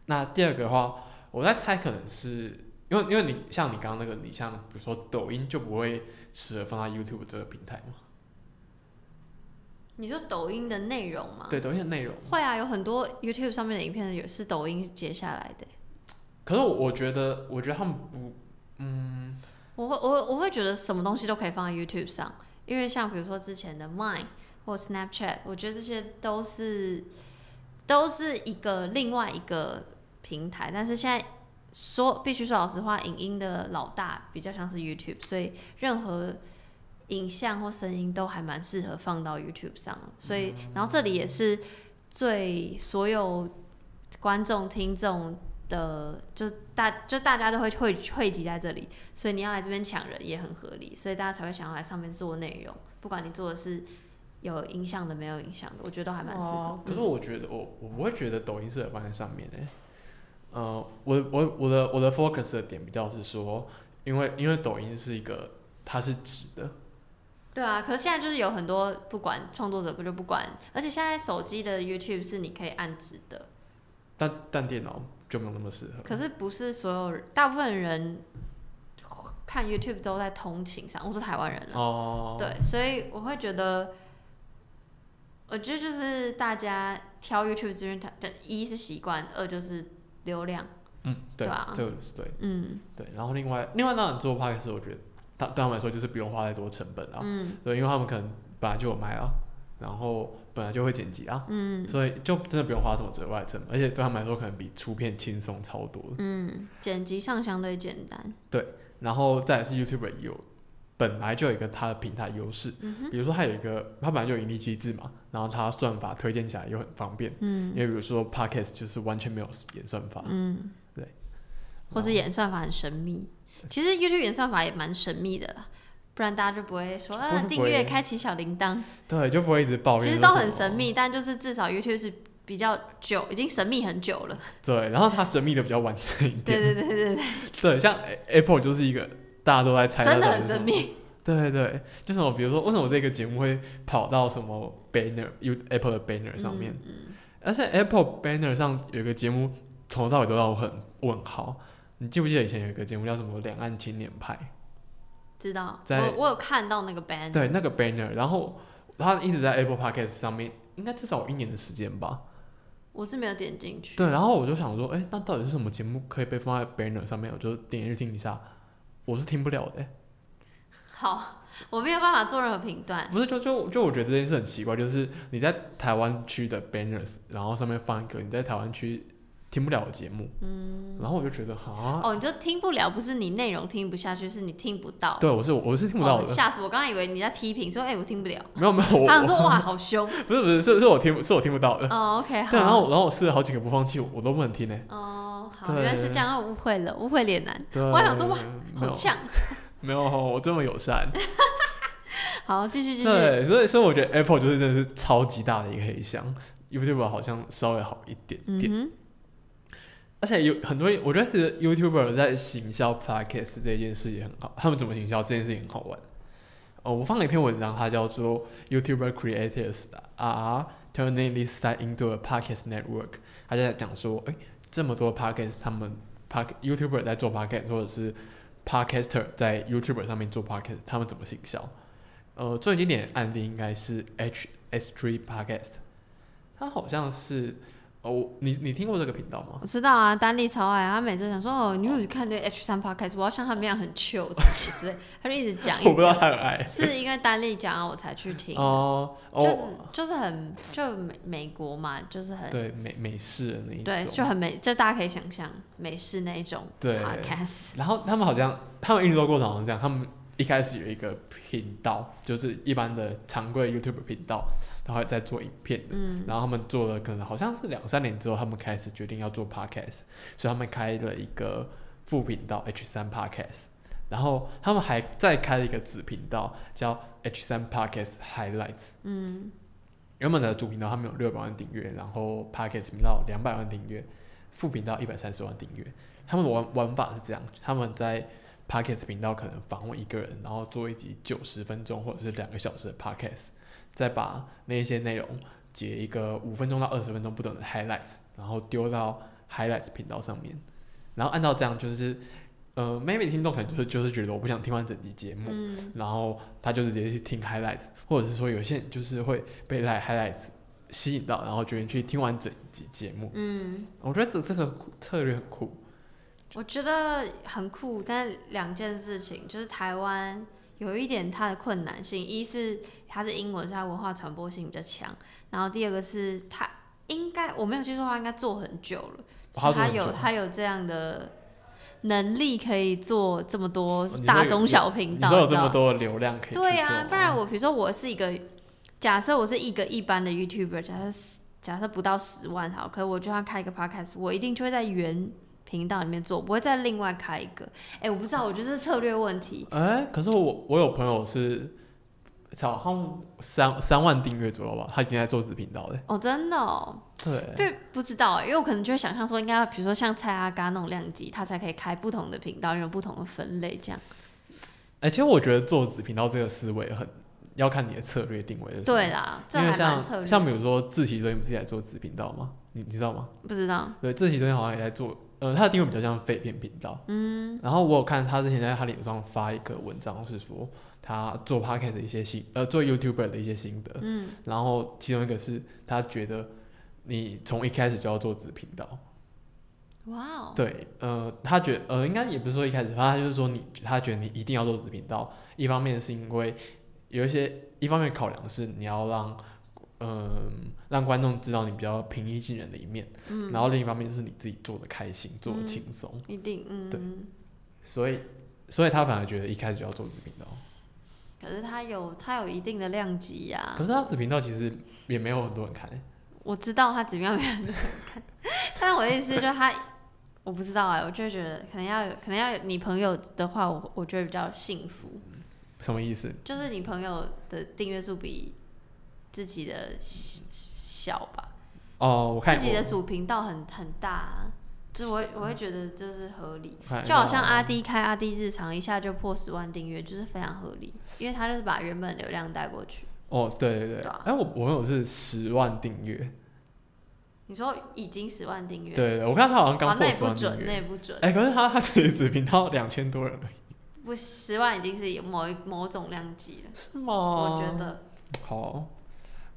那第二个的话，我在猜可能是因为因为你像你刚刚那个，你像比如说抖音就不会适合放在 YouTube 这个平台嘛？你说抖音的内容吗？对，抖音的内容。会啊，有很多 YouTube 上面的影片也是抖音截下来的。可是我我觉得，我觉得他们不，嗯，我会我我会觉得什么东西都可以放在 YouTube 上，因为像比如说之前的 Mine 或 Snapchat，我觉得这些都是都是一个另外一个平台，但是现在说必须说老实话，影音的老大比较像是 YouTube，所以任何影像或声音都还蛮适合放到 YouTube 上，所以然后这里也是最所有观众听众的，就大就大家都会汇汇集在这里，所以你要来这边抢人也很合理，所以大家才会想要来上面做内容，不管你做的是有影响的没有影响的，我觉得都还蛮适合。哦可是嗯我觉得我我不会觉得抖音适合放在上面诶、呃，我我我的我的 focus 的点比较是说，因为因为抖音是一个它是直的，对啊，可是现在就是有很多不管创作者不就不管，而且现在手机的 YouTube 是你可以按直的，但但电脑就没有那么适合。可是不是所有人，大部分人看 YouTube 都在通勤上，我是台湾人啊，哦，对，所以我会觉得，我觉得就是大家挑 YouTube 资源，一是习惯，二就是流量，嗯，对，对啊。这个是对嗯。对。然后另外另外当然做 podcast，我觉得他对他们来说就是不用花太多成本啊，嗯。对，因为他们可能本来就有卖啊，然后本来就会剪辑啊，嗯。所以就真的不用花什么额外成本，而且对他们来说可能比出片轻松超多。的。嗯，剪辑上相对简单，对然后再来是 YouTube 也有本来就有一个它的平台优势，嗯比如说它有一个它本来就有盈利机制嘛，然后它算法推荐起来又很方便，嗯。因嗯为比如说 Podcast 就是完全没有演算法，嗯，对，或是演算法很神秘，其实 YouTube 演算法也蛮神秘的啦。不然大家就不会说不啊，订阅、开启小铃铛，对，就不会一直抱怨，其实都很神，秘，但就是至少 YouTube 是比较久，已经神秘很久了。对，然后它神秘的比较完整一点，对对对对对，对，像 Apple 就是一个大家都在猜真的很神秘。对对对，就是我比如说为什么这个节目会跑到什么 banner U Apple 的 banner 上面，嗯嗯而且 Apple banner 上有一个节目从头到尾都让我很问号。你记不记得以前有一个节目叫什么《两岸青年派知道，在我我有看到那个 banner，》？对，那个 banner，然后它一直在 Apple Podcast 上面，应该至少有一年的时间吧。我是没有点进去。对，然后我就想说，哎、那到底是什么节目可以被放在 banner 上面？我就点进去听一下，我是听不了的、欸好，我没有办法做任何评断。不是，就就就我觉得这件事很奇怪，就是你在台湾区的 banners，然后上面放一个你在台湾区听不了的节目，嗯，然后我就觉得哈，哦，你就听不了，不是你内容听不下去，是你听不到。对我是我是听不到的，哦吓死我！刚刚以为你在批评，说哎、我听不了。没有没有，我他想说哇，好凶。不是不是是是我听是我听不到的，哦，OK，对，然后然后我试了好几个播放器，我我都不能听呢、哦，好，原来是这样，我误会了，误会脸男，对，我还想说哇好呛。没有我这么友善，好，继续继续。对，所以所以我觉得 Apple 就是真的是超级大的一个黑箱，YouTube 好像稍微好一点点。嗯，而且有很多，我觉得是 YouTuber 在行销 Podcast 这件事也很好，他们怎么行销这件事情很好玩。哦，我放了一篇文章，它叫做 YouTuber Creators are turning this site into a podcast network。他就在讲说，哎、这么多 Podcast，他们 park YouTuber 在做 Podcast，或者是 Podcaster 在 YouTuber 上面做 Podcast，他们怎么行销？呃，最经典的案例应该是 H S Three Podcast，它好像是哦，你你听过这个频道吗？我知道啊，丹利超爱，他每次想说哦，你有看那个 H 三 Podcast，我要像他们一样很 chill 什么之类，他就一直讲，一 我不知道。他很爱是因为丹利讲啊，我才去听。哦就是哦，就是很就美美国嘛，就是很对美美式的那一种对，就很美，就大家可以想象美式那一种对 podcast。然后他们好像他们运作过程好像这样，他们一开始有一个频道，就是一般的常规 YouTube 频道，然后在做影片的。嗯，然后他们做了可能好像是两三年之后，他们开始决定要做 podcast，所以他们开了一个副频道 H 三 podcast，然后他们还再开了一个子频道叫 H 三 podcast highlights。嗯，原本的主频道他们有六百万订阅，然后 podcast 频道两百万订阅，副频道一百三十万订阅。他们的玩玩法是这样，他们在 podcast 频道可能访问一个人，然后做一集九十分钟或者是两个小时的 podcast，再把那一些内容截一个五分钟到二十分钟不等的 highlights，然后丢到 highlights 频道上面，然后按照这样就是，呃，maybe 听众可能就是就是觉得我不想听完整集节目，嗯，然后他就是直接去听 highlights，或者是说有些人就是会被来 highlights 吸引到，然后决定去听完整集节目。嗯，我觉得这这个策略很酷。我觉得很酷，但两件事情就是台湾有一点它的困难性，一是它是英文，所以它文化传播性比较强，然后第二个是它应该我没有记错的话，应该做很久了，所以它有它有这样的能力可以做这么多大中小频道，你有这么多的流量可以对啊、不然我比如说我是一个，假设我是一个一般的 YouTuber，假设假设不到十万好，可是我就要开一个 Podcast，我一定就会在原频道里面做，不会再另外开一个。哎、我不知道，我觉得这是策略问题。哎、可是我我有朋友是，操，好像三三万订阅左右吧，他已经在做子频道了。哦，真的哦，对，对，不知道哎，因为我可能就会想象说，应该要比如说像蔡阿嘎那种量级，他才可以开不同的频道，有不同的分类这样。哎、其实我觉得做子频道这个思维很要看你的策略定位的对啦，这因为。像像比如说自习昨天不是也在做子频道吗？你你知道吗？不知道，对，自习昨天好像也在做，呃，他的定位比较像废片频道。嗯然后我有看他之前在他脸上发一个文章，是说他做 podcast 的一些心，呃，做 YouTuber 的一些心得。嗯，然后其中一个是他觉得你从一开始就要做子频道。哇哦，对，呃，他觉得呃，应该也不是说一开始，反正他就是说你，他觉得你一定要做子频道。一方面是因为有一些，一方面考量是你要让，嗯、让观众知道你比较平易近人的一面，嗯，然后另一方面是你自己做的开心，做的嗯轻松，一定，嗯，对所以，所以他反而觉得一开始就要做子频道。可是他有他有一定的量级呀、可是他子频道其实也没有很多人看、欸，我知道他怎么样没有很多人看，但是我的意思就是他，我不知道哎、我就会觉得可能要有可能要有你朋友的话，我我觉得比较幸福，什么意思？就是你朋友的订阅数比自己的小小吧，哦，我看自己的主频道很很大、啊，就是我会我会觉得就是合理。就好像阿 D 开阿 D 日常一下就破十万订阅，就是非常合理，因为他就是把原本流量带过去。哦，对对对，哎、我我有是十万订阅，你说已经十万订阅，对我看他好像啊刚，那也不准，那也不准。哎、可是他他自己只频道两千多人而已，不，十万已经是有某一某种量级了，是吗？我觉得。好，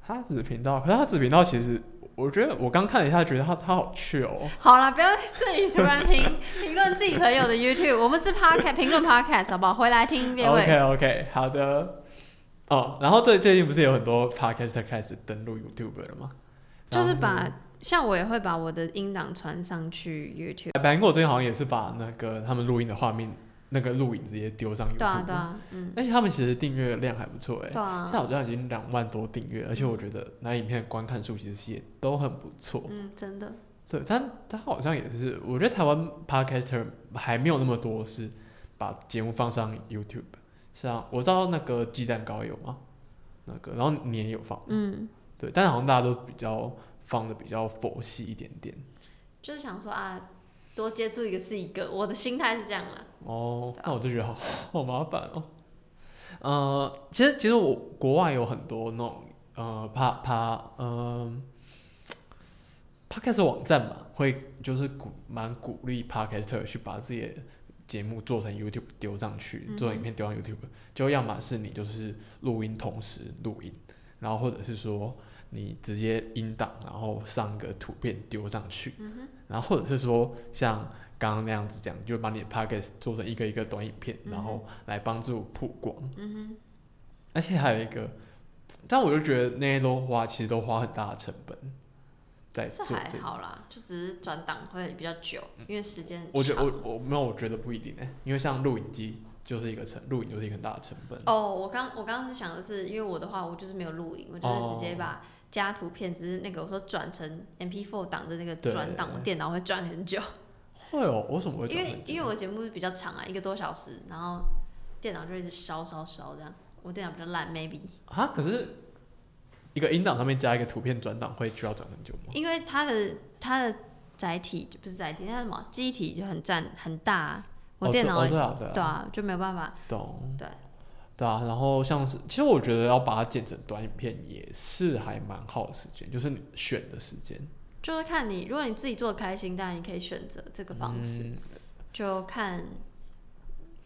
他子频道，可是他子频道其实，我觉得我刚看了一下，觉得他他好趣哦。好了，不要在这里突然评评论自己朋友的 YouTube，我们是 Podcast 评论 Podcast 好不好？回来听别 OK。OK，好的。哦，然后最最近不是有很多 podcaster 开始登录 YouTube 了吗？就是把像我也会把我的音档传上去 YouTube。百灵果最近好像也是把那个他们录音的画面那个录影直接丢上 YouTube，对啊，对啊，嗯，而且他们其实订阅量还不错哎、对啊现，在好像已经两万多订阅，而且我觉得那影片的观看数其实也都很不错。嗯，真的，对，但他好像也是，我觉得台湾 podcaster 还没有那么多是把节目放上 YouTube。像我知道那个鸡蛋糕有吗？那个，然后你也有放，嗯，对，但是好像大家都比较放的比较佛系一点点。就是想说啊，多接触一个是一个，我的心态是这样啦。哦，那我就觉得好 好麻烦哦。呃，其实其实我国外有很多那种呃怕怕嗯 podcast 网站嘛，会就是鼓蛮鼓励 podcaster 去把自己的节目做成 YouTube 丢上去，做成影片丢上 YouTube，就要么是你就是录音同时录音，然后或者是说你直接音档，然后上个图片丢上去，嗯然后或者是说像刚刚那样子讲，就把你的 Podcast 做成一个一个短影片，然后来帮助曝光。嗯哼，而且还有一个，但我就觉得那些都花，其实都花很大的成本在是还。好啦，就只是转档会比较久，因为时间我觉得我我没有，我觉得不一定哎、因为像录影机就是一个成，录影就是一个很大的成本。哦，我刚我刚刚是想的是，因为我的话，我就是没有录影，我就是直接把加图片，只是那个我说转成 MP4 档的那个转档，我电脑会转很久，会哦，我怎么会因为因为我节目比较长啊，一个多小时，然后电脑就一直烧烧烧这样，我电脑比较烂，maybe，啊，可是一个音档上面加一个图片转档会需要转很久吗？因为它的它的载体就不是载体，它是什么机体就很占很大啊、我哦电脑、对哦对啊对啊对啊就没有办法，懂。对。对啊，然后像是，其实我觉得要把它剪成短影片也是还蛮耗时间，就是你选的时间。就是看你，如果你自己做的开心，当然你可以选择这个方式。嗯就看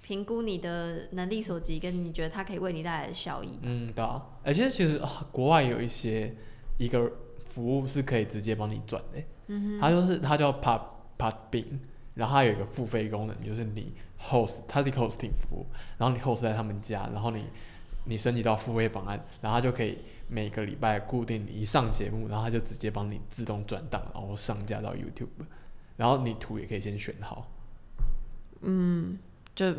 评估你的能力所及，跟你觉得它可以为你带来的效益。嗯，对啊，而且其实啊，国外有一些一个服务是可以直接帮你转的欸，嗯它就是它叫 Pod Podbean，然后它有一个付费功能，就是你 host，它是一个 hosting 服务，然后你 host 在他们家，然后你你升级到付费方案，然后它就可以每个礼拜固定你一上节目，然后它就直接帮你自动转档，然后上架到 YouTube，然后你图也可以先选好。嗯就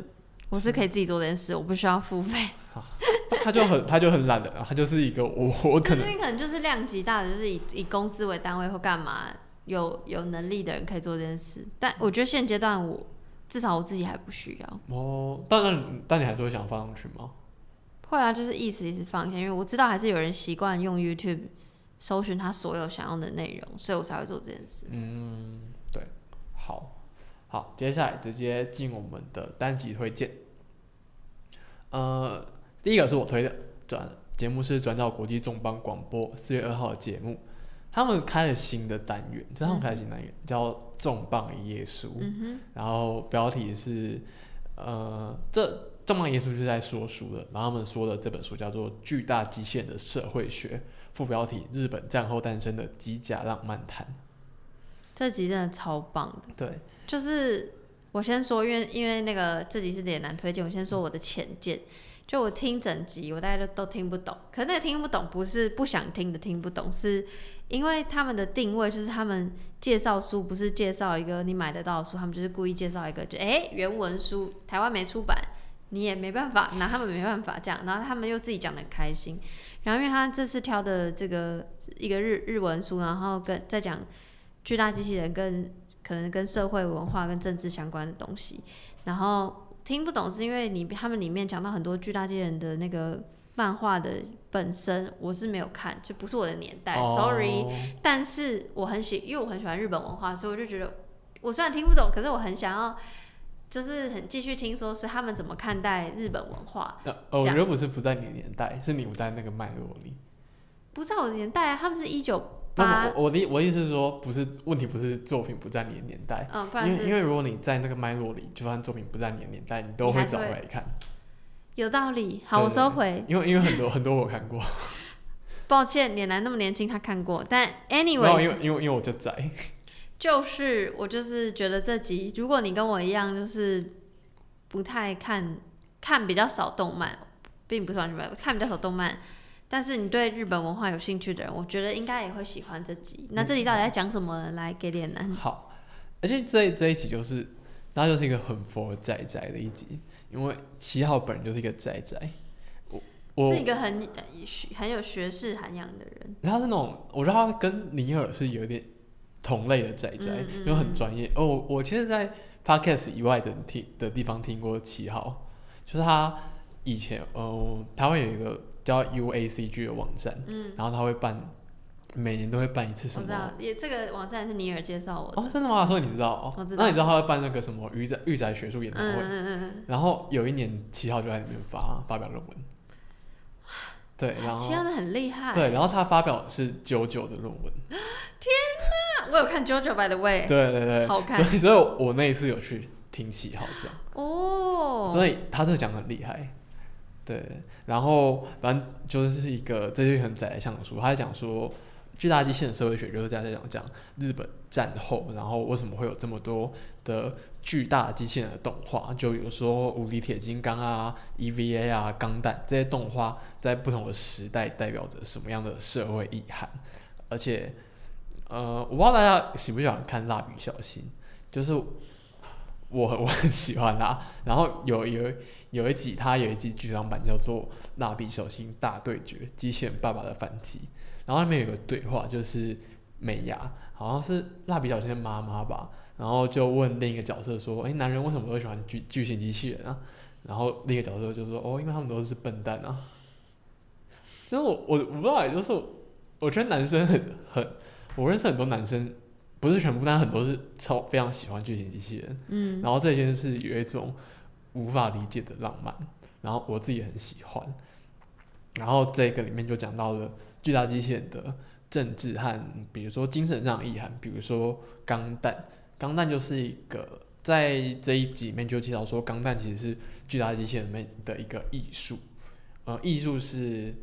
我是可以自己做这件事，我不需要付费。他就很他就很懒的，他就是一个我我可能可能就是量级大的，就是以以公司为单位或干嘛，有有能力的人可以做这件事。但我觉得现阶段我至少我自己还不需要。哦，但但但你还是会想放上去吗？会啊，就是意思意思放下，因为我知道还是有人习惯用 YouTube 搜寻他所有想要的内容，所以我才会做这件事。嗯，对，好，好，接下来直接进我们的单集推荐。呃，第一个是我推的转节目是转到国际重磅广播四月二号的节目，他们开了新的单元，这是他们开了新单元、叫重磅一页书，嗯然后标题是呃，这重磅一页书是在说书的，然后他们说的这本书叫做《巨大极限的社会学》，副标题日本战后诞生的机甲浪漫谈。这集真的超棒的。对，就是我先说，因为因为那个这集是脸男推荐，我先说我的浅见。就我听整集，我大概都都听不懂。可是那个听不懂不是不想听的听不懂，是因为他们的定位就是他们介绍书不是介绍一个你买得到的书，他们就是故意介绍一个就诶原文书，台湾没出版，你也没办法拿他们没办法这样。然后他们又自己讲的开心。然后因为他这次挑的这个一个日日文书，然后跟在讲巨大机器人跟可能跟社会文化跟政治相关的东西，然后听不懂是因为你他们里面讲到很多巨大机器人的那个漫画的本身我是没有看，就不是我的年代、哦 s o r r y 但是我很喜，因为我很喜欢日本文化，所以我就觉得我虽然听不懂，可是我很想要。就是很继续听说是他们怎么看待日本文化，那呃，我觉得不是不在你的年代，是你不在那个脉络里。不在我的年代啊，他们是一九那八，我我的我的意思是说，不是问题，不是作品不在你的年代，嗯，不因为因为如果你在那个脉络里，就算作品不在你的年代，你都会你还是会找回来看。有道理。好，我收回。因为因为很多很多我看过，抱歉，脸男那么年轻，他看过，但没有因为因为因为我就在，就是我就是觉得这集，如果你跟我一样，就是不太看看比较少动漫，并不是完全没有看比较少动漫，但是你对日本文化有兴趣的人，我觉得应该也会喜欢这集。那这集到底在讲什么？来给脸男。好，而且这这一集就是，那就是一个很佛仔仔的一集，因为七号本人就是一个宅宅，我我是一个很呃很有学识涵养的人，他是那种，我觉得他跟尼尔是有点同类的宅宅，嗯嗯因为很专业。哦，我我其实，在 podcast 以外的听的地方听过七号，就是他以前，呃，台湾有一个叫 UACG 的网站，嗯，然后他会办，每年都会办一次什么我知？道，也这个网站是尼尔介绍我的。哦，真的吗？所以你知道哦？我知道那你知道他会办那个什么御宅御宅学术研讨嗯会？嗯嗯然后有一年七号就在里面发发表论文，对，然嗯，后其他的很厉害。对，然后他发表的是九九的论文，我有看 JoJo by the way，对对对，好看所以所以我我那一次有去听七号讲。哦，所以他真的讲的很厉害，对。然后反正就是一个这是很窄的项的书，他在讲说巨大机器人社会学就是在讲讲日本战后，然后为什么会有这么多的巨大机器人的动画，就比如说无敌铁金刚啊、EVA 啊、钢弹这些动画，在不同的时代代表着什么样的社会意涵，而且呃，我不知道大家喜不喜欢看蜡笔小新，就是。我 我很喜欢啦，然后有有有一集，它有一集剧场版叫做《蜡笔小新大对决：机器人爸爸的反击》，然后那边有个对话，就是美伢好像是蜡笔小新的妈妈吧，然后就问另一个角色说：“哎，男人为什么都喜欢巨巨型机器人啊？”然后另一个角色就说：“哦，因为他们都是笨蛋啊。”其实我我我不知道，就是我觉得男生很很，我认识很多男生。不是全部，但很多是超非常喜欢巨型机器人。嗯，然后这件事有一种无法理解的浪漫，然后我自己很喜欢。然后这个里面就讲到了巨大机器人的政治和，比如说精神上的意涵，比如说钢弹。钢弹就是一个在这一集里面就提到说，钢弹其实是巨大机器人里面的一个艺术。呃，艺术是。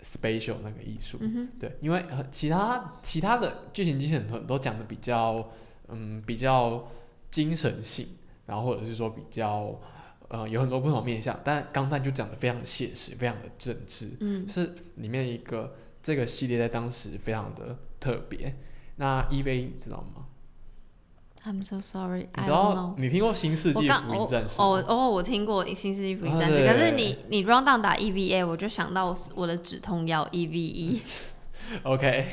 special 那个艺术，对，因为其他其他的剧情机器人都讲的比较，嗯，比较精神性，然后或者是说比较，呃，有很多不同面向，但钢弹就讲的非常现实，非常的政治，嗯，是里面一个这个系列在当时非常的特别。那 EV 你知道吗？I'm so sorry. 你知道你听过《新世纪福音战士》哦哦，我听过《新世纪福音战士》，可是你你 round down 打 EVA，我就想到我的止痛药 EVE。OK，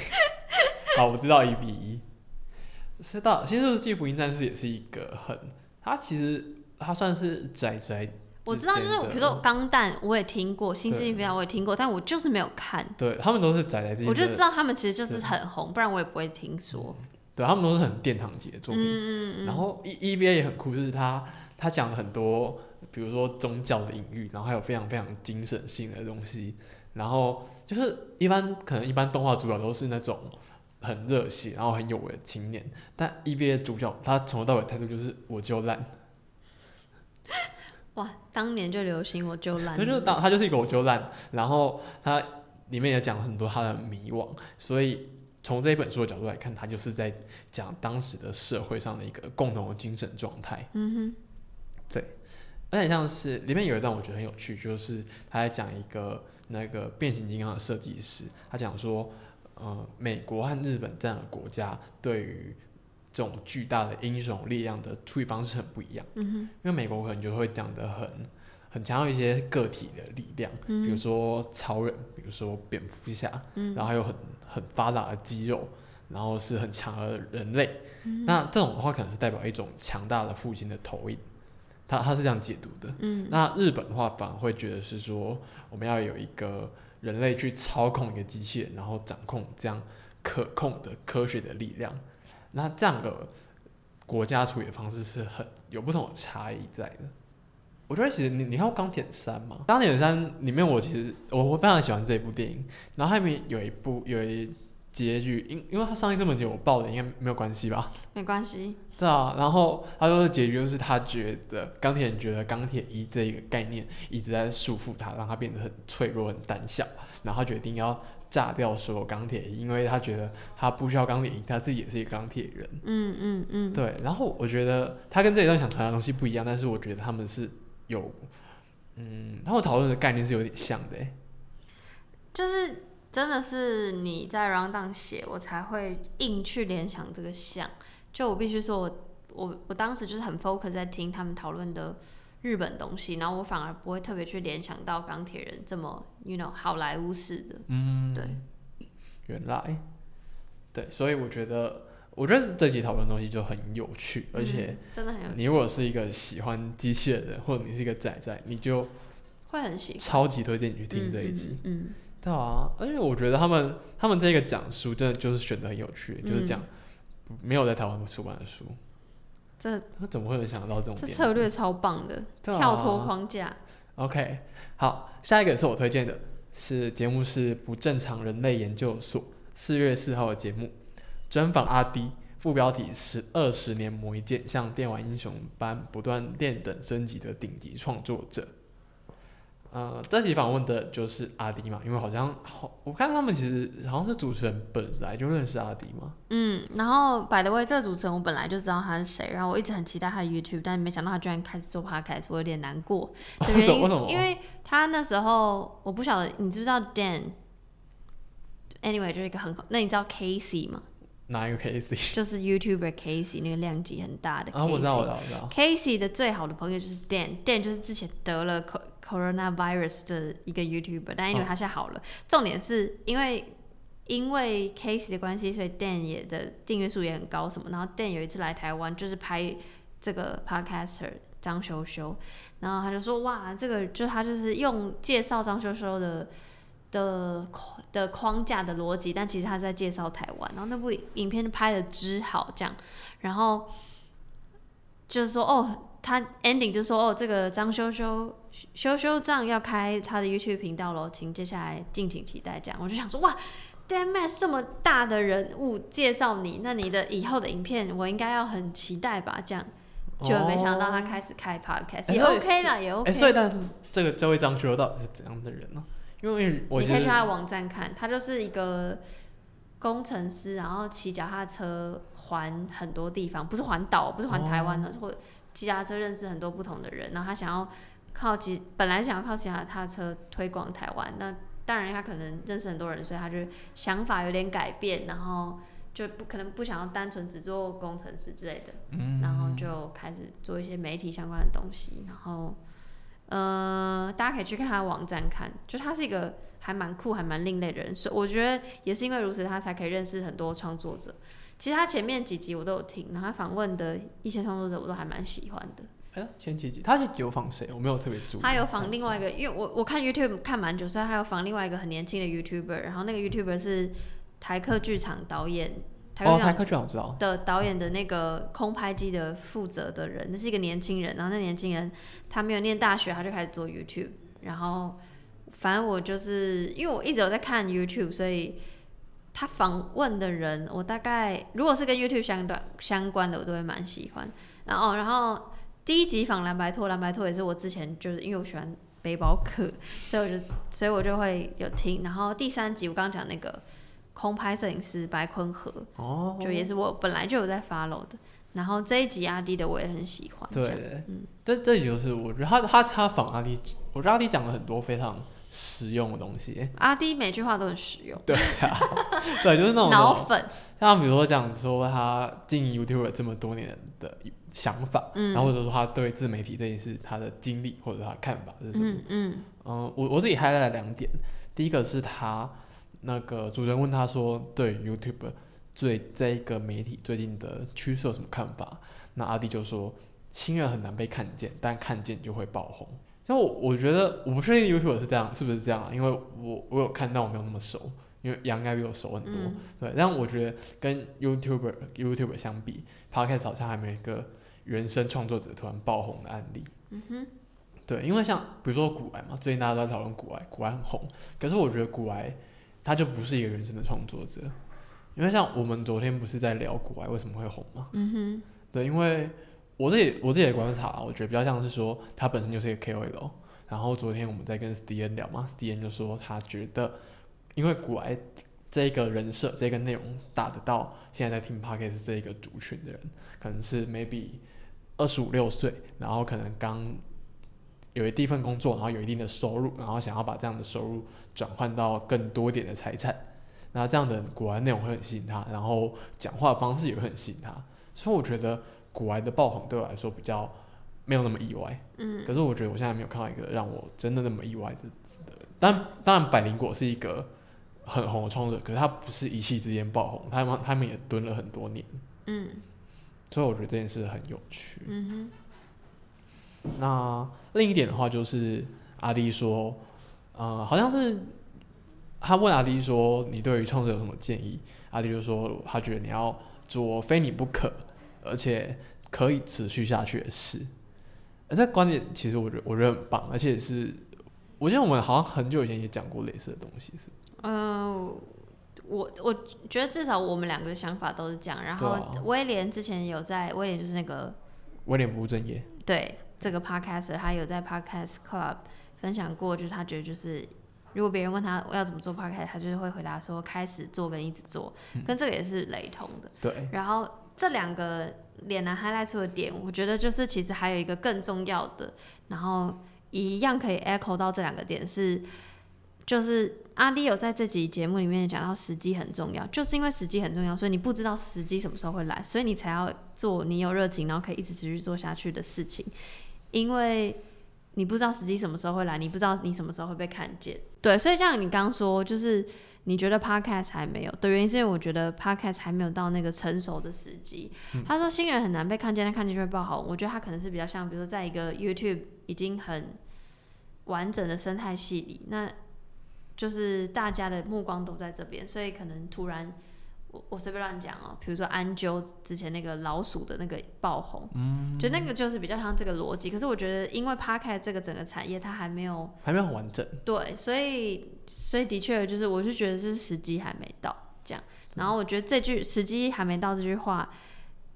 好，我知道 EVE。知道《新世纪福音战士》也是一个很，它其实它算是宅宅。我知道，就是比如说钢弹，我也听过《新世纪福音战》，我也听过，但我就是没有看。对他们都是宅宅。我就知道他们其实就是很红，不然我也不会听说。对他们都是很殿堂级的作品，然后 E E V A 也很酷，就是他他讲了很多，比如说宗教的隐喻，然后还有非常非常精神性的东西，然后就是一般可能一般动画主角都是那种很热血，然后很有为的青年，但 E V A 主角他从头到尾态度就是我就烂，哇，当年就流行我就烂，他就是当他就是一个我就烂，然后他里面也讲了很多他的迷惘，所以。从这一本书的角度来看，他就是在讲当时的社会上的一个共同的精神状态。嗯哼，对，而且像是里面有一段我觉得很有趣，就是他在讲一个那个变形金刚的设计师，他讲说，呃，美国和日本这样的国家对于这种巨大的英雄力量的处理方式很不一样。嗯哼，因为美国可能就会讲的很。很强调一些个体的力量，比如说超人，比如说蝙蝠侠，然后还有很很发达的肌肉，然后是很强的人类。那这种的话，可能是代表一种强大的父亲的投影，他他是这样解读的。那日本的话，反而会觉得是说，我们要有一个人类去操控一个机器人，然后掌控这样可控的科学的力量。那这样的国家处理的方式是很有不同的差异在的。我觉得其实你你看过《钢铁三》吗？《钢铁三》里面我其实我我非常喜欢这部电影，然后里面有一部有一结局，因因为它上映这么久，我爆的应该没有关系吧？没关系。对啊，然后他说的结局就是他觉得钢铁人觉得钢铁一这一个概念一直在束缚他，让他变得很脆弱、很胆小，然后他决定要炸掉所有钢铁，因为他觉得他不需要钢铁，他自己也是一个钢铁人。嗯嗯嗯。对，然后我觉得他跟这一段想传达的东西不一样，但是我觉得他们是。有，嗯，他们讨论的概念是有点像的，就是真的是你在 round down 写，我才会硬去联想这个像。就我必须说，我我我当时就是很 focus 在听他们讨论的日本东西，然后我反而不会特别去联想到钢铁人这么，you know，好莱坞式的。嗯，对，原来，对，所以我觉得。我觉得这集讨论的东西就很有趣，而且真的很有趣。你如果是一个喜欢机械的人，或者你是一个仔仔，你就会很喜欢，超级推荐你去听这一集。嗯，对啊，而且我觉得他们他们这个讲述真的就是选的很有趣，就是讲没有在台湾出版的书。这他怎么会有想到这种？这策略超棒的，跳脱框架。OK，好，下一个是我推荐的，是节目是不正常人类研究所四月四号的节目。专访阿迪，副标题是二十年磨一剑，像电玩英雄般不断练等升级的顶级创作者。呃，这期访问的就是阿迪嘛，因为好像好，我看他们其实好像是主持人本来就认识阿迪嘛。嗯，然后百的位这个主持人我本来就知道他是谁，然后我一直很期待他的 YouTube，但没想到他居然开始做 Podcast，我有点难过。这为什么为什么因为他那时候我不晓得你知不知道 Dan，anyway 就是一个很好，那你知道 Casey 吗？哪一个 Casey？就是 YouTuber Casey 那个量级很大的 Casey。啊，我知道，我知道，我知道。Casey 的最好的朋友就是 Dan，Dan 就是之前得了 co- coronavirus 的一个 YouTuber，但因为哦他现在好了。重点是因为因为 Casey 的关系，所以 Dan 也的订阅数也很高什么。然后 Dan 有一次来台湾，就是拍这个 podcaster 张修修，然后他就说哇，这个就他就是用介绍张修修的。的的框架的逻辑，但其实他在介绍台湾，然后那部影片拍的之好，这样，然后就是说哦，他 ending 就说哦，这个张修修修修账要开他的 YouTube 频道喽，请接下来敬请期待。这样，我就想说哇 d a m a 这么大的人物介绍你，那你的以后的影片我应该要很期待吧？这样，就没想到他开始开 podcast，、也 OK 啦，也哎、OK。所以但这个这位张学友到底是怎样的人呢、因为我你可以去他的网站看，他就是一个工程师，然后骑脚踏车环很多地方，不是环岛，不是环台湾的，或者骑脚踏车认识很多不同的人，然后他想要靠骑，本来想要靠骑脚踏车推广台湾，那当然他可能认识很多人，所以他就想法有点改变，然后就不可能不想要单纯只做工程师之类的，嗯。然后就开始做一些媒体相关的东西，然后呃，大家可以去看他的网站看，就他是一个还蛮酷、还蛮另类的人，所以我觉得也是因为如此，他才可以认识很多创作者。其实他前面几集我都有听，然后他访问的一些创作者我都还蛮喜欢的。哎、前几集他是有访谁？我没有特别注意。他有访另外一个，因为我我看 YouTube 看蛮久，所以他有访另外一个很年轻的 YouTuber，然后那个 YouTuber 是台客剧场导演，台客哦，剧场台客剧场我知道。的导演的那个空拍机的负责的人，那是一个年轻人，然后那年轻人他没有念大学，他就开始做 YouTube，然后反正我就是因为我一直有在看 YouTube，所以他访问的人，我大概如果是跟 YouTube 相关相关的，我都会蛮喜欢。然后，然后第一集访蓝白托，蓝白托也是我之前就是因为我喜欢背包客，所以我就所以我就会有听。然后第三集我刚刚讲那个空拍摄影师白坤和，哦，就也是我本来就有在 follow 的。然后这一集阿迪的我也很喜欢，对，嗯这这集就是我觉得他他他仿阿弟，我觉得阿弟讲了很多非常实用的东西。阿迪每句话都很实用，对啊，对，就是那种脑粉，像比如说讲说他经营 YouTube 这么多年的想法，嗯然后或者说他对自媒体这件事他的经历或者他的看法是什么？嗯嗯嗯，我我自己 highlight 了两点，第一个是他那个主人问他说对 YouTube 最这一个媒体最近的趋势有什么看法？那阿弟就说新人很难被看见，但看见就会爆红。像我我觉得我不确定 YouTube 是这样是不是这样啊，因为我我有看到我没有那么熟，因为杨应该比我熟很多，嗯对，但我觉得跟 YouTuber YouTuber 相比，Podcast 好像还没有一个原生创作者突然爆红的案例。嗯哼，对，因为像比如说古癌嘛，最近大家都在讨论古癌，古癌很红，可是我觉得古癌他就不是一个原生的创作者，因为像我们昨天不是在聊古癌为什么会红吗？嗯哼，对，因为我自己我自己的观察啦，我觉得比较像是说他本身就是一个 KOL，然后昨天我们在跟 Stian 聊嘛，Stian 就说他觉得因为古癌这个人设这个内容打得到现在在听 Podcast 这一个族群的人，可能是 maybe 二十五六岁，然后可能刚有一第一份工作，然后有一定的收入，然后想要把这样的收入转换到更多点的财产，那这样的古玩内容会很吸引他，然后讲话方式也会很吸引他，所以我觉得古玩的爆红对我来说比较没有那么意外。嗯可是我觉得我现在没有看到一个让我真的那么意外的。但当然，百灵果是一个很红的创作者，可是他不是一夕之间爆红，他们他们也蹲了很多年，嗯所以我觉得这件事很有趣。嗯那另一点的话就是阿迪说，呃，好像是他问阿迪说，你对于创作有什么建议？阿迪就说，他觉得你要做非你不可，而且可以持续下去的事。而这个观点其实我觉得我觉得很棒，而且是我记得我们好像很久以前也讲过类似的东西，是嗯，呃，我我觉得至少我们两个的想法都是这样。然后威廉之前有在，威廉就是那个威廉不务正业，对这个 podcaster，他有在 podcast club 分享过，就是他觉得就是如果别人问他要怎么做 podcast，他就是会回答说开始做跟一直做，跟这个也是雷同的。对，然后这两个脸男 highlight 出的点，我觉得就是其实还有一个更重要的，然后一样可以 echo 到这两个点是，就是阿弟有在这集节目里面讲到时机很重要，就是因为时机很重要，所以你不知道时机什么时候会来，所以你才要做你有热情，然后可以一直持续做下去的事情，因为。你不知道时机什么时候会来，你不知道你什么时候会被看见。对，所以像你刚刚说，就是你觉得 podcast 还没有的原因，是因为我觉得 podcast 还没有到那个成熟的时机。他说新人很难被看见，但看见就会爆红。我觉得他可能是比较像，比如说在一个 YouTube 已经很完整的生态系里，那就是大家的目光都在这边，所以可能突然我我随便乱讲哦，比如说安啾之前那个老鼠的那个爆红，嗯，就那个就是比较像这个逻辑。可是我觉得，因为 podcast 这个整个产业它还没有还没有很完整。对，所以所以的确就是，我是觉得就是时机还没到这样。然后我觉得这句“时机还没到”这句话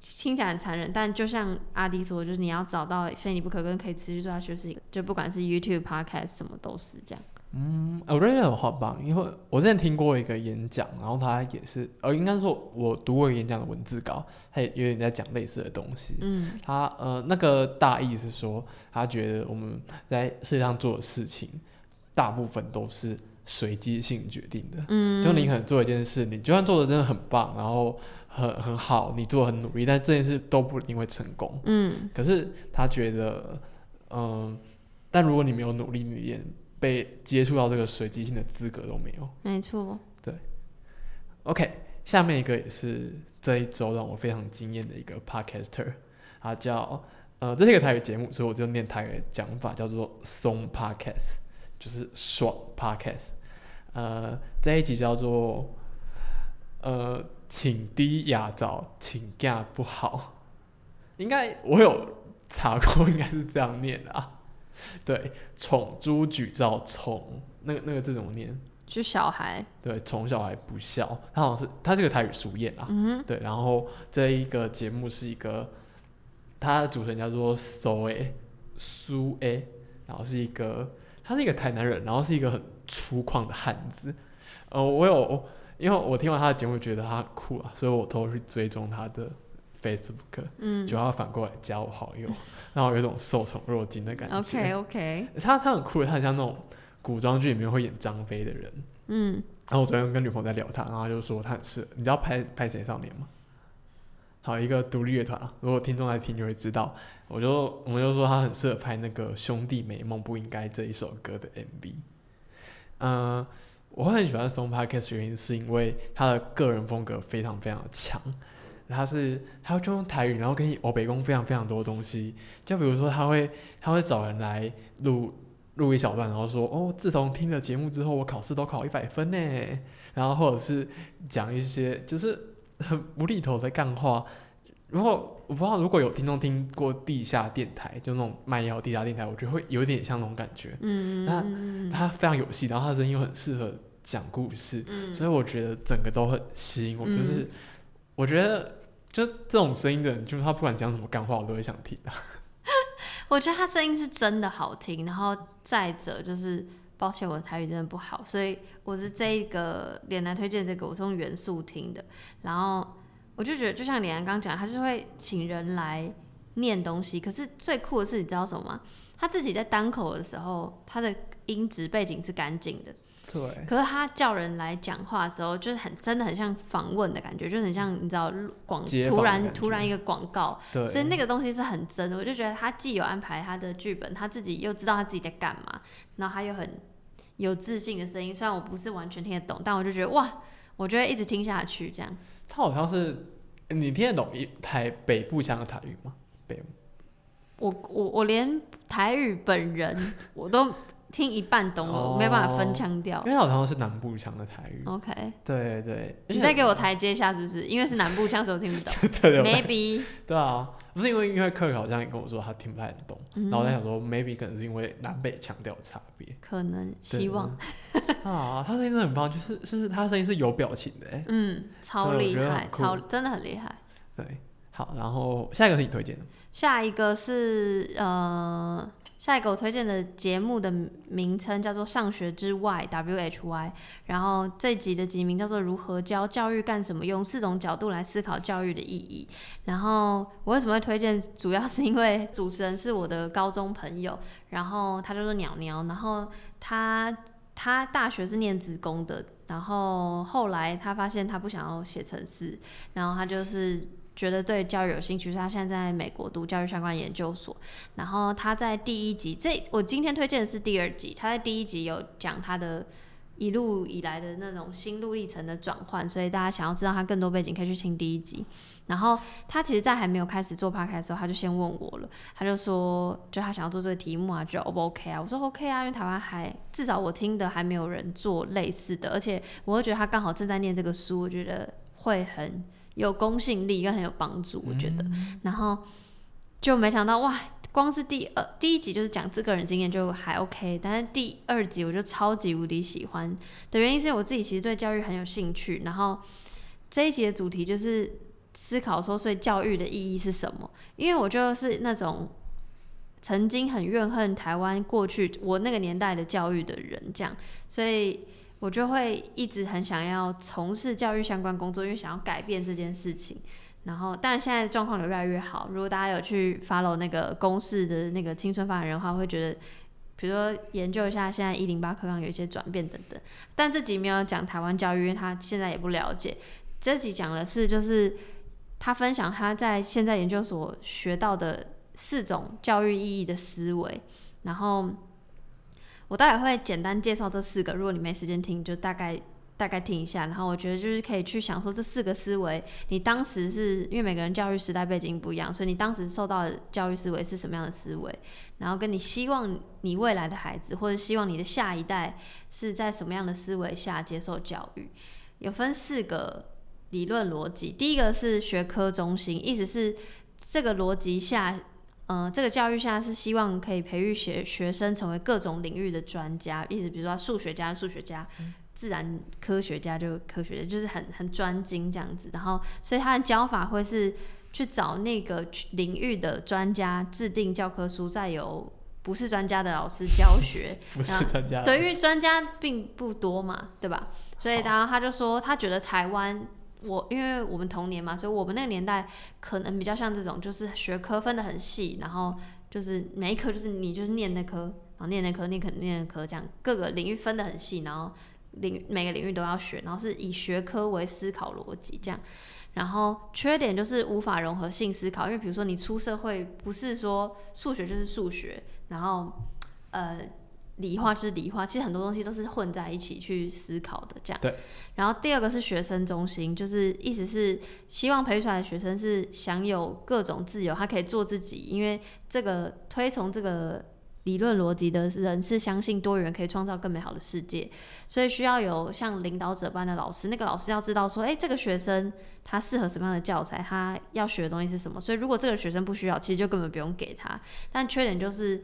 听起来很残忍，但就像阿迪说，就是你要找到非你不可跟可以持续做下去是一个，就不管是 YouTube、Podcast 什么都是这样。嗯，我认为很好棒，因为我之前听过一个演讲，然后他也是，呃，应该说我读过演讲的文字稿，他也有点在讲类似的东西。嗯他呃，那个大意是说，他觉得我们在世界上做的事情，大部分都是随机性决定的。嗯，就你可能做一件事，你就算做的真的很棒，然后很很好，你做的很努力，但这件事都不一定会成功。嗯可是他觉得，嗯、但如果你没有努力，你连被接触到这个随机性的资格都没有。没错。对 OK，下面一个也是这一周让我非常惊艳的一个 podcaster，他叫呃，这是一个台语节目，所以我就念台语的讲法，叫做松 podcast，就是爽 podcast。呃，这一集叫做呃，请低雅早，请假不好。应该我有查过，应该是这样念的啊。对，宠猪举照宠，那个那个字怎么念？就小孩，对，宠小孩不孝，他好像是他是个台语俗谚啊。嗯哼，对，然后这一个节目是一个，他的主持人叫做苏 A 苏 A，然后是一个他是一个台南人，然后是一个很粗犷的汉子。呃，我有因为我听完他的节目觉得他很酷啊，所以我都去追踪他的 Facebook，嗯就他反过来加我好友，让我有一种受宠若惊的感觉。，OK OK，他他很酷，他很像那种古装剧里面会演张飞的人。嗯，然后我昨天跟女朋友在聊他，然后他就说他很适合，你知道拍拍谁少年吗？好，一个独立乐团啊，如果听众来听就会知道。我就我们就说他很适合拍那个《兄弟美梦不应该》这一首歌的 MV。嗯、我会很喜欢 Song Podcast 原因是因为他的个人风格非常非常的强。他是他会就用台语，然后跟欧北宫非常非常多东西，就比如说他会他会找人来录录一小段，然后说哦，自从听了节目之后，我考试都考一百分呢。然后或者是讲一些就是很无厘头的干话。如果我不知道如果有听众听过地下电台，就那种卖药地下电台，我觉得会有点像那种感觉。嗯那他非常有戏，然后他的声音又很适合讲故事，嗯，所以我觉得整个都很吸引我。就是我觉得就这种声音的人，就是他不管讲什么干话，我都会想听。我觉得他声音是真的好听，然后再者就是，抱歉我的台语真的不好，所以我是这一个脸男推荐这个，我是用元素听的，然后我就觉得就像脸男刚讲，他是会请人来念东西，可是最酷的是你知道什么吗？他自己在单口的时候，他的音质背景是干净的，对，可是他叫人来讲话的时候，就是很真的很像访问的感觉，就很像你知道广突然突然一个广告，对，所以那个东西是很真的，我就觉得他既有安排他的剧本，他自己又知道他自己在干嘛，然后他又很有自信的声音。虽然我不是完全听得懂，但我就觉得哇，我觉得一直听下去这样。他好像是你听得懂一台北部腔的台语吗？北我我我连台语本人 我都听一半懂了，哦没办法分腔调因。为它好像是南部腔的台语。OK，对对，你再给我台阶下是不是？因为是南部腔，所以我听不懂。对对对 Maybe，对啊，不是因为因为克好像也跟我说他听不太懂，嗯然后我在想说 maybe 可能是因为南北腔调差别。可能希望，啊，他声音真的很棒，就是是他声音是有表情的哎。嗯，超厉害，超真的很厉害。对，好，然后下一个是你推荐的，下一个是呃，下一个我推荐的节目的名称叫做《上学之外》（W H Y），然后这集的集名叫做《如何教教育干什么用》，四种角度来思考教育的意义。然后我为什么会推荐？主要是因为主持人是我的高中朋友，然后他叫做鸟鸟，然后他他大学是念职工的，然后后来他发现他不想要写程式，然后他就是觉得对教育有兴趣，所以他现在在美国读教育相关研究所。然后他在第一集，这我今天推荐的是第二集，他在第一集有讲他的一路以来的那种心路历程的转换，所以大家想要知道他更多背景，可以去听第一集。然后他其实，在还没有开始做 podcast 的时候，他就先问我了，他就说，就他想要做这个题目啊，觉得 O 不 OK 啊？我说 OK 啊，因为台湾还至少我听的还没有人做类似的，而且我会觉得他刚好正在念这个书，我觉得会很有公信力，跟很有帮助，我觉得。然后就没想到哇，光是第二第一集就是讲这个人经验就还 OK，但是第二集我就超级无敌喜欢的原因是我自己其实对教育很有兴趣，然后这一集的主题就是思考说，所以教育的意义是什么？因为我就是那种曾经很怨恨台湾过去我那个年代的教育的人，这样，所以我就会一直很想要从事教育相关工作，因为想要改变这件事情。然后，当然现在状况有越来越好。如果大家有去 follow 那个公式的那个青春发展人的话，会觉得，比如说研究一下现在一零八课纲有一些转变等等。但这集没有讲台湾教育，因为他现在也不了解。这集讲的是就是他分享他在现在研究所学到的四种教育意义的思维，然后我待会会简单介绍这四个，如果你没时间听，就大概大概听一下。然后我觉得就是可以去想说这四个思维，你当时是因为每个人教育时代背景不一样，所以你当时受到的教育思维是什么样的思维，然后跟你希望你未来的孩子或者希望你的下一代是在什么样的思维下接受教育，有分四个理论逻辑。第一个是学科中心，意思是这个逻辑下。嗯，这个教育下是希望可以培育学学生成为各种领域的专家，意思比如说数学家、数学家，自然科学家就科学家，就是很很专精这样子。然后，所以他的教法会是去找那个领域的专家制定教科书，再由不是专家的老师教 学。不是专家。对，因为专家并不多嘛，对吧？所以好然后他就说，他觉得台湾，我因为我们童年嘛，所以我们那个年代可能比较像这种，就是学科分得很细，然后就是每一科就是你就是念那科，然后念那科，念可念那科，这样各个领域分得很细，然后领每个领域都要学，然后是以学科为思考逻辑这样。然后缺点就是无法融合性思考，因为比如说你出社会，不是说数学就是数学，然后呃理化就是理化，其实很多东西都是混在一起去思考的这样。对。然后第二个是学生中心，就是意思是希望培育出来的学生是享有各种自由，他可以做自己，因为这个推崇这个理论逻辑的人是相信多元可以创造更美好的世界，所以需要有像领导者般的老师，那个老师要知道说，哎，这个学生他适合什么样的教材，他要学的东西是什么，所以如果这个学生不需要，其实就根本不用给他。但缺点就是，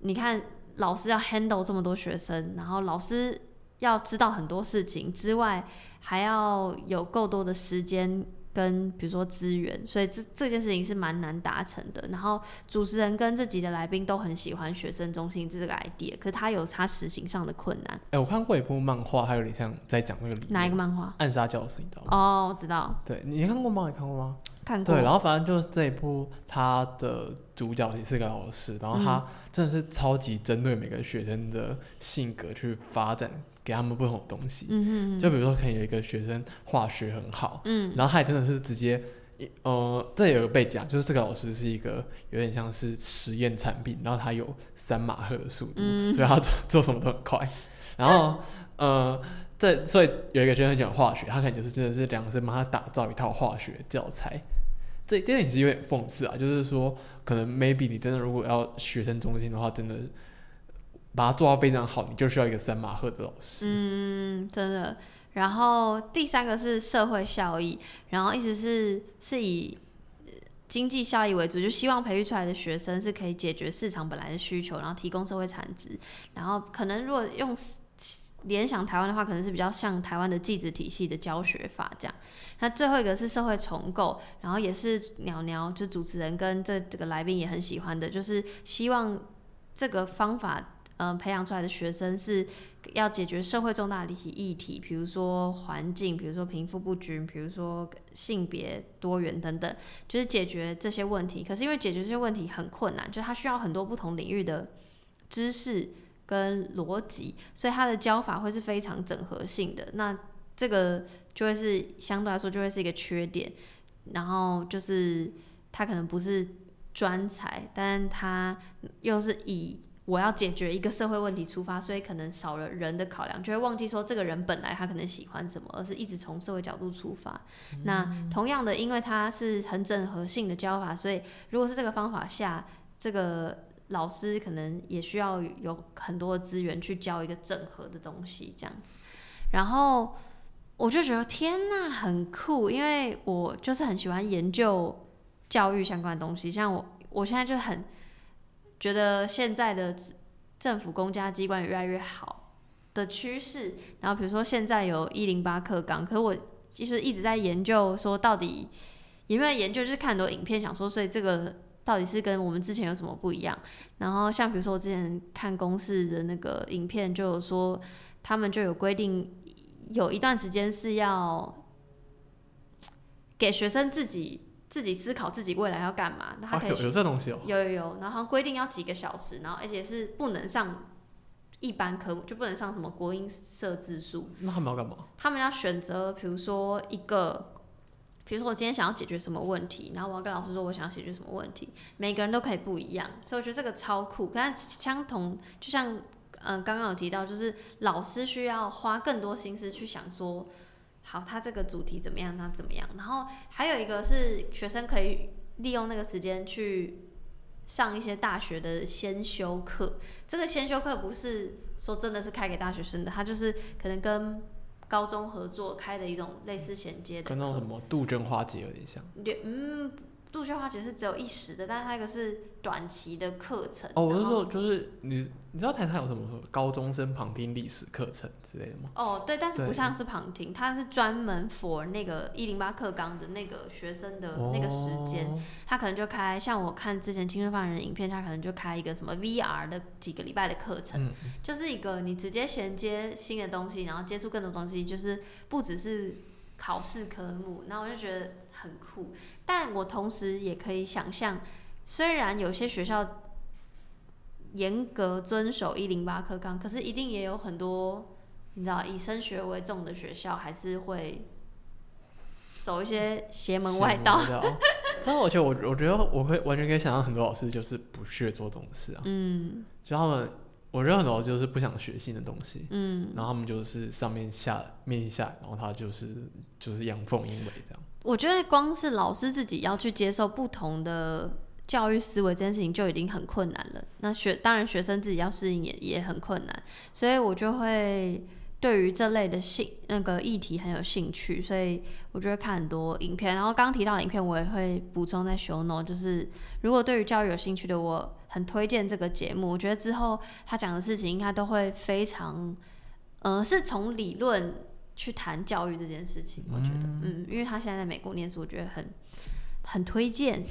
你看老师要 handle 这么多学生，然后老师要知道很多事情之外，还要有够多的时间跟比如说资源，所以这这件事情是蛮难达成的。然后主持人跟这集的来宾都很喜欢学生中心这个 idea，可是他有他实行上的困难。哎、我看过一部漫画，还有点像在讲那个理哪一个漫画？暗杀教室，你知道吗？哦，我知道，对，你看过吗？你看过吗？看过。对，然后反正就是这一部，他的主角也是个老师，然后他真的是超级针对每个学生的性格去发展，给他们不同的东西。嗯哼就比如说，可能有一个学生化学很好，嗯然后他也真的是直接，呃，这也有被讲，就是这个老师是一个有点像是实验产品，然后他有三马赫的速度，嗯所以他做做什么都很快。然后，呃，这所以有一个学生很喜欢化学，他可能就是真的是两个是帮他打造一套化学教材。这这点其实有点讽刺啊，就是说，可能 maybe 你真的如果要学生中心的话，真的把它做到非常好，你就需要一个三马赫的老师。嗯，真的。然后第三个是社会效益，然后意思是是以经济效益为主，就希望培育出来的学生是可以解决市场本来的需求，然后提供社会产值。然后可能如果用联想台湾的话，可能是比较像台湾的技职体系的教学法这样。那最后一个是社会重构，然后也是鸟鸟就主持人跟这这个来宾也很喜欢的，就是希望这个方法。嗯、培养出来的学生是要解决社会重大的议题，比如说环境，比如说贫富不均，比如说性别多元等等，就是解决这些问题。可是因为解决这些问题很困难，就它需要很多不同领域的知识跟逻辑，所以它的教法会是非常整合性的。那这个就会是相对来说就会是一个缺点。然后就是他可能不是专才，但他又是以我要解决一个社会问题出发，所以可能少了人的考量，就会忘记说这个人本来他可能喜欢什么，而是一直从社会角度出发。那同样的，因为它是很整合性的教法，所以如果是这个方法下，这个老师可能也需要有很多的资源去教一个整合的东西，这样子。然后我就觉得天呐，很酷，因为我就是很喜欢研究教育相关的东西，像我我现在就很。觉得现在的政府公家机关越来越好的趋势，然后比如说现在有一零八课纲，可是我其实一直在研究说到底有没有研究，就是看很多影片，想说所以这个到底是跟我们之前有什么不一样？然后像比如说我之前看公视的那个影片，就有说他们就有规定，有一段时间是要给学生自己。自己思考自己未来要干嘛，那他可以有有这东西哦，有有有，然后规定要几个小时，然后而且是不能上一般科目，就不能上什么国音设置数。那他们要干嘛？他们要选择，比如说一个，比如说我今天想要解决什么问题，然后我要跟老师说我想要解决什么问题，每个人都可以不一样，所以我觉得这个超酷。可是相同，就像嗯刚刚有提到，就是老师需要花更多心思去想说。好，他这个主题怎么样？他怎么样？然后还有一个是学生可以利用那个时间去上一些大学的先修课。这个先修课不是说真的是开给大学生的，他就是可能跟高中合作开的一种类似衔接的。跟那种什么杜鹃花节有点像。嗯。杜鹃花节是只有一时的，但是它一个是短期的课程。哦，我是说，就是你你知道台台有什么高中生旁听历史课程之类的吗？哦，对，但是不像是旁听，它是专门 for 那个一零八课纲的那个学生的那个时间，他可能就开，像我看之前青春发人的影片，他可能就开一个什么 VR 的几个礼拜的课程，就是一个你直接衔接新的东西，然后接触更多东西，就是不只是考试科目，那我就觉得很酷。但我同时也可以想象，虽然有些学校严格遵守一零八课纲，可是一定也有很多你知道以升学为重的学校，还是会走一些邪门外道。但是我觉得，我我觉得我会完全可以想象，很多老师就是不屑做这种事啊。嗯，就他们，我觉得很多就是不想学新的东西。嗯，然后他们就是上面下面一下，然后他就是就是阳奉阴违这样。我觉得光是老师自己要去接受不同的教育思维这件事情就已经很困难了。那学当然学生自己要适应也也很困难，所以我就会对于这类的兴那个议题很有兴趣，所以我就会看很多影片。然后刚提到影片，我也会补充在 show note，就是如果对于教育有兴趣的，我很推荐这个节目。我觉得之后他讲的事情应该都会非常，呃，是从理论。去谈教育这件事情，我觉得，嗯，因为他现在在美国念书，我觉得很很推荐。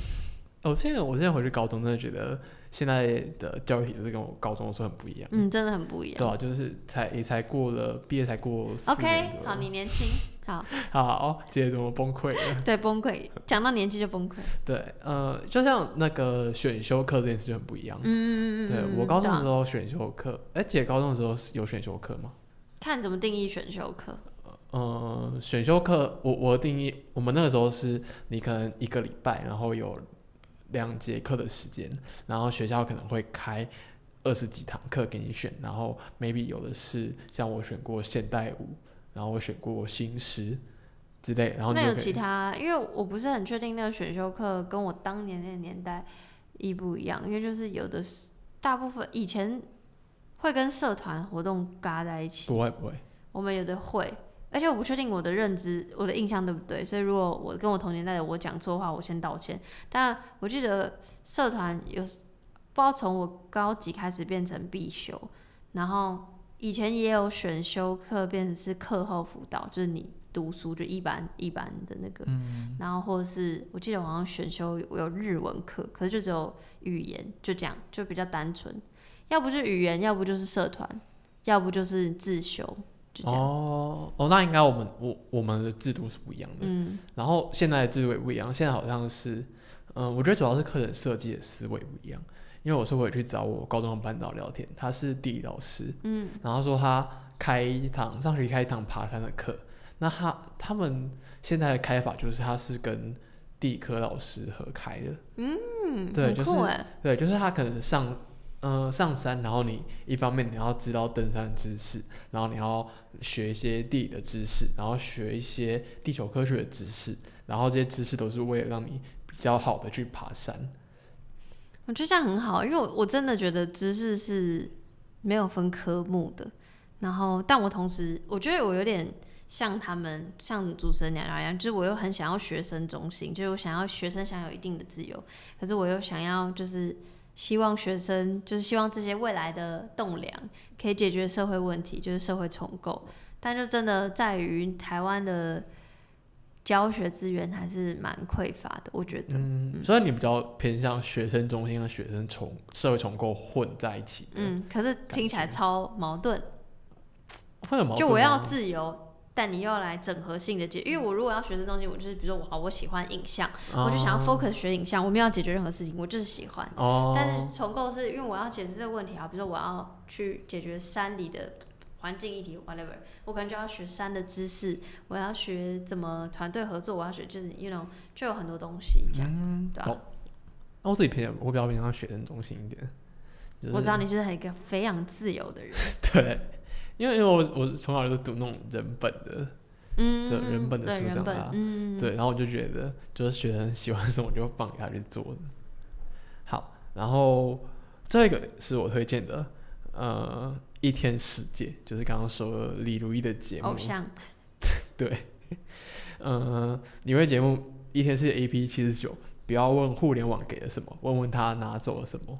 我现在我现在回去高中，真的觉得现在的教育体制跟我高中的时候很不一样。嗯，真的很不一样。对啊，就是才也才过了毕业才过四年 OK，好，你年轻，好，好，姐怎么崩溃了？对，崩溃，讲到年纪就崩溃。对，呃，就像那个选修课这件事就很不一样。嗯嗯嗯对我高中的时候选修课，哎，姐高中的时候有选修课吗？看怎么定义选修课。呃，选修课我我定义，我们那个时候是你可能一个礼拜，然后有两节课的时间，然后学校可能会开二十几堂课给你选，然后 maybe 有的是像我选过现代舞，然后我选过新诗之类，然后那有其他，因为我不是很确定那个选修课跟我当年那个年代一不一样，因为就是有的是大部分以前会跟社团活动嘎在一起。不会不会，我们有的会，而且我不确定我的认知、我的印象对不对，所以如果我跟我同年代的我讲错话，我先道歉。但我记得社团有不知道从我高级开始变成必修，然后以前也有选修课变成是课后辅导，就是你读书就一般一般的那个，然后或者是我记得我好像选修有有日文课，可是就只有语言，就这样，就比较单纯，要不就语言，要不就是社团，要不就是自修，就这样。哦哦，那应该我们我我们的制度是不一样的。嗯然后现在的制度也不一样，现在好像是，嗯、我觉得主要是课程设计的思维不一样。因为我是回去找我高中的班导聊天，他是地理老师，嗯然后说他开一堂上学期开一堂爬山的课，那他他们现在的开法就是他是跟地理科老师合开的，嗯，对就是对，就是他可能上，呃，上山，然后你一方面你要知道登山的知识，然后你要学一些地理的知识，然后学一些地球科学的知识，然后这些知识都是为了让你比较好的去爬山。我觉得这样很好，因为我我真的觉得知识是没有分科目的。然后，但我同时我觉得我有点像他们，像主持人娘娘一样，就是我又很想要学生中心，就是我想要学生享有一定的自由，可是我又想要就是希望学生，就是希望这些未来的栋梁可以解决社会问题，就是社会重构。但就真的在于台湾的教学资源还是蛮匮乏的，我觉得。嗯，所以你比较偏向学生中心和学生重社会重构混在一起，嗯，可是听起来超矛盾。会有矛盾就我要自由，但你又要来整合性的解，因为我如果要学生中心，我就是比如说我好，我喜欢影像，我就想要 focus 学影像，我没有要解决任何事情，我就是喜欢。哦，但是重构是因为我要解决这个问题啊，比如说我要去解决山里的环境议题，whatever，我可能就要学山的知识，我要学怎么团队合作，我要学就是 you know 就有很多东西这样，嗯，对啊。哦那我自己偏我比较偏向学生中心一点。就是我知道你是很一个非常自由的人，对，因为因为我我从小就读那种人本的，嗯，对人本的书长大，嗯，对，然后我就觉得就是学生喜欢什么就放给他去做。的。好，然后这个是我推荐的，呃，一天世界，就是刚刚说的李如一的节目。偶，像，对，呃，你为节目一天世界 AP 七十九，不要问互联网给了什么，问问他拿走了什么。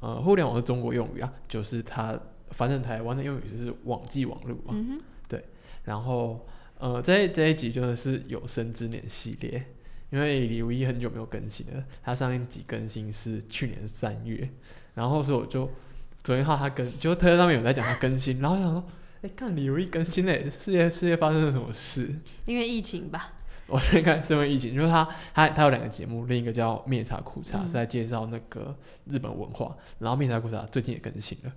呃，互联网是中国用语啊，就是他反正台湾的用语就是网际网络嘛。嗯哼，然后，呃，这这一集真的是有生之年系列，因为李如一很久没有更新了，他上一集更新是去年三月，然后所以我就昨天看到他更，就推特上面有在讲他更新，然后我想说，哎，看李如一更新嘞，世界世界发生了什么事？因为疫情吧，我先看是因为疫情，就是他他他有两个节目，另一个叫《灭茶苦茶》嗯。是在介绍那个日本文化，然后《灭茶苦茶》最近也更新了，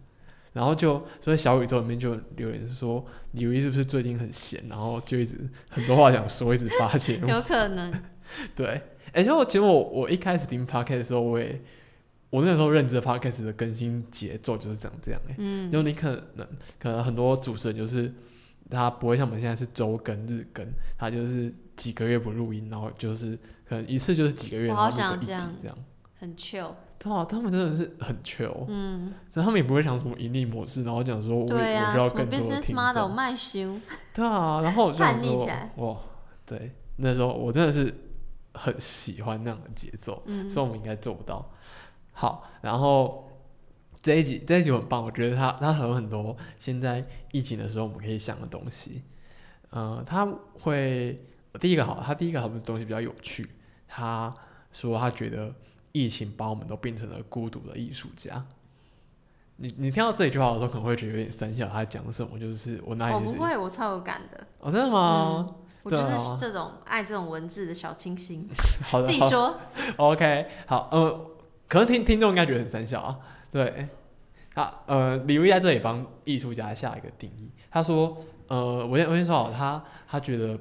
然后就所以小宇宙里面就留言说李如一是不是最近很闲，然后就一直很多话想说，一直发节目。有可能，对，而且我其实我我一开始听 podcast 的时候，我也我那时候认知的 podcast 的更新节奏就是长这样哎、嗯，就你可能可能很多主持人就是他不会像我们现在是周更日更，他就是几个月不录音，然后就是可能一次就是几个月，我好然后录一想这样集这样。很 chill，对啊，他们真的是很 chill，嗯，所以他们也不会想什么盈利模式，然后讲说我我需要更多的 business 听 model 众。卖修，对啊，然后我就想说叛逆起来，哇，对，那时候我真的是很喜欢那样的节奏，嗯，所以我们应该做不到。好，然后这一集这一集很棒，我觉得它它有很多现在疫情的时候我们可以想的东西。呃，他会第一个好，他第一个好的东西比较有趣。他说他觉得疫情把我们都变成了孤独的艺术家。你你听到这一句话的时候，可能会觉得有点三笑，他讲什么？就是我哪里是我不会，我超有感的，哦，真的吗？我就是这种爱这种文字的小清新，好的，好自己说，OK，好，呃，可能听听众应该觉得很三笑啊。对，他呃，李威在这里帮艺术家下一个定义。他说，呃，我先我先说好，他他觉得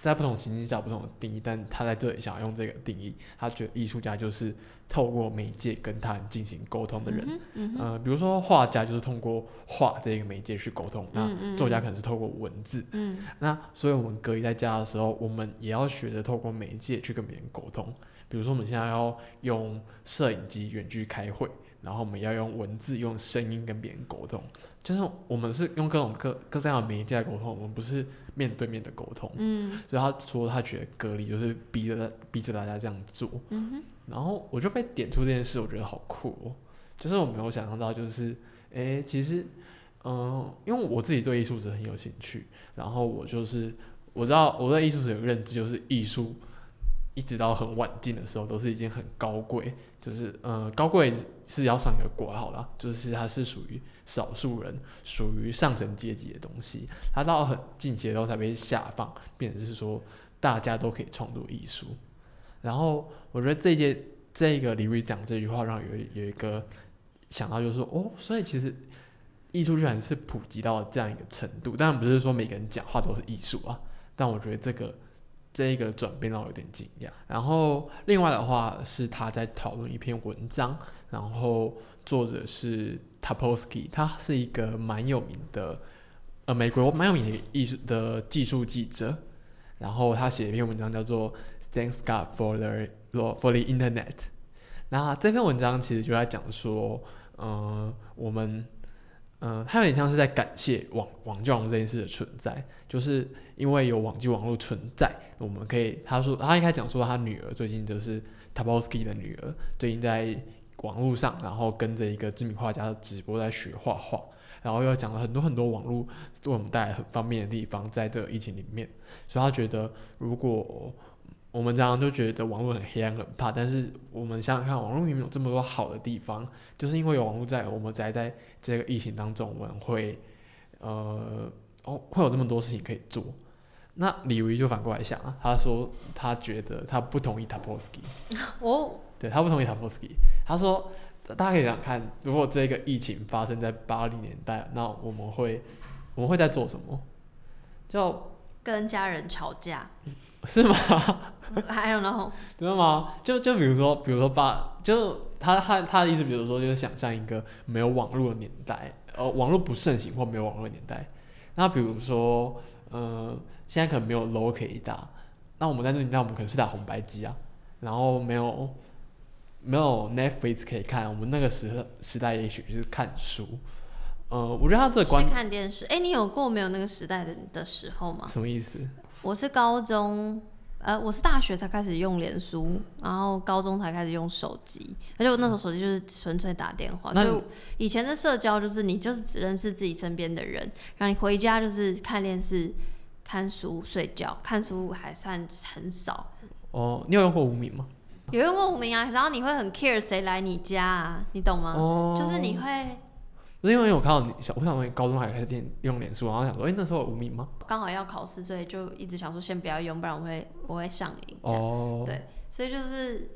在不同情境下有不同的定义，但他在这里想要用这个定义，他觉得艺术家就是透过媒介跟他人进行沟通的人。嗯嗯呃，比如说画家就是通过画这个媒介去沟通，那作家可能是透过文字。嗯那所以我们隔离在家的时候，我们也要学着透过媒介去跟别人沟通。比如说，我们现在要用摄影机远距开会，然后我们要用文字、用声音跟别人沟通，就是我们是用各种各各这样的媒介来沟通，我们不是面对面的沟通。嗯。所以他说他觉得隔离就是逼着逼着大家这样做，嗯哼，然后我就被点出这件事，我觉得好酷哦，就是我没有想象到，就是诶，其实嗯、因为我自己对艺术史很有兴趣，然后我就是我知道我对艺术史有个认知，就是艺术一直到很晚近的时候都是一件很高贵，就是呃高贵是要上一个国号啦，就是它是属于少数人，属于上层阶级的东西，它到很近期的时候才被下放，变成是说大家都可以创作艺术。然后我觉得这一届这个李瑞讲这句话，让有有一个想到，就是说哦，所以其实艺术居然是普及到这样一个程度。当然不是说每个人讲话都是艺术啊，但我觉得这个这一个转变让我有点惊讶。然后另外的话是他在讨论一篇文章，然后作者是 Tapolsky，他是一个蛮有名的呃美国蛮有名的艺术的技术记者。然后他写一篇文章叫做 Thanks God for the for the Internet。那这篇文章其实就在讲说，嗯、我们，嗯、它有点像是在感谢网网际网这件事的存在，就是因为有网际网络存在，我们可以，他说他一开讲说他女儿最近就是 Tapolsky 的女儿，最近在网络上，然后跟着一个知名画家的直播在学画画，然后又讲了很多很多网络为我们带来很方便的地方，在这个疫情里面，所以他觉得如果我们常常就觉得网络很黑暗很怕，但是我们想想看，网络明明有这么多好的地方，就是因为有网络在，我们宅在这个疫情当中，我们会呃哦会有这么多事情可以做。那李维就反过来想啊，他说他觉得他不同意 Tapolsky，哦，对他不同意 Tapolsky，他说大家可以想想看，如果这个疫情发生在八零年代，那我们会我们会在做什么？就跟家人吵架是吗？，I don't know，真的吗？就就比如说，比如说把，就他他他的意思，比如说就是想象一个没有网络的年代，呃，网络不盛行或没有网络的年代。那比如说，呃，现在可能没有 low 可以打，那我们在那年代，我们可能是打红白机啊，然后没有没有 Netflix 可以看，我们那个时时代也许就是看书。呃，我觉得他这个观是看电视。哎、你有过没有那个时代的的时候吗？什么意思？我是高中，呃，我是大学才开始用脸书，然后高中才开始用手机，而且我那时候手机就是纯粹打电话，那所以以前的社交就是你就是只认识自己身边的人，然后你回家就是看电视、看书、睡觉，看书还算很少。哦，你有用过无名吗？有用过无名啊，然后你会很 care 谁来你家啊，你懂吗？哦，就是你会不是因为我看到你小，我想说你高中还开始电用脸书，然后想说，哎、那时候有无名吗？刚好要考试，所以就一直想说先不要用，不然我会我会上瘾。哦，对所以就是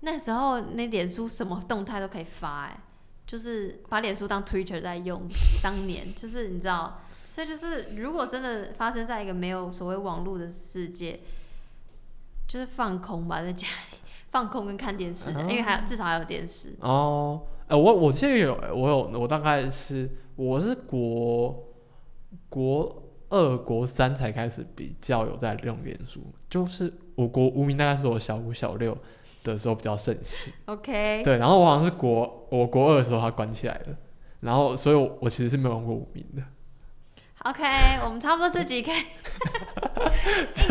那时候那脸书什么动态都可以发、哎，就是把脸书当 Twitter 在用。当年就是你知道，所以就是如果真的发生在一个没有所谓网络的世界，就是放空吧，在家里 放空跟看电视因为还有至少还有电视。哦，哎、我我现在有，我有，我大概是我是国国二、国三才开始比较有在用脸书，就是我国无名大概是我小五、小六的时候比较盛行，OK，对，然后我好像是国我国二的时候它关起来了，然后所以我我其实是没有用过无名的，OK，我们差不多这集可以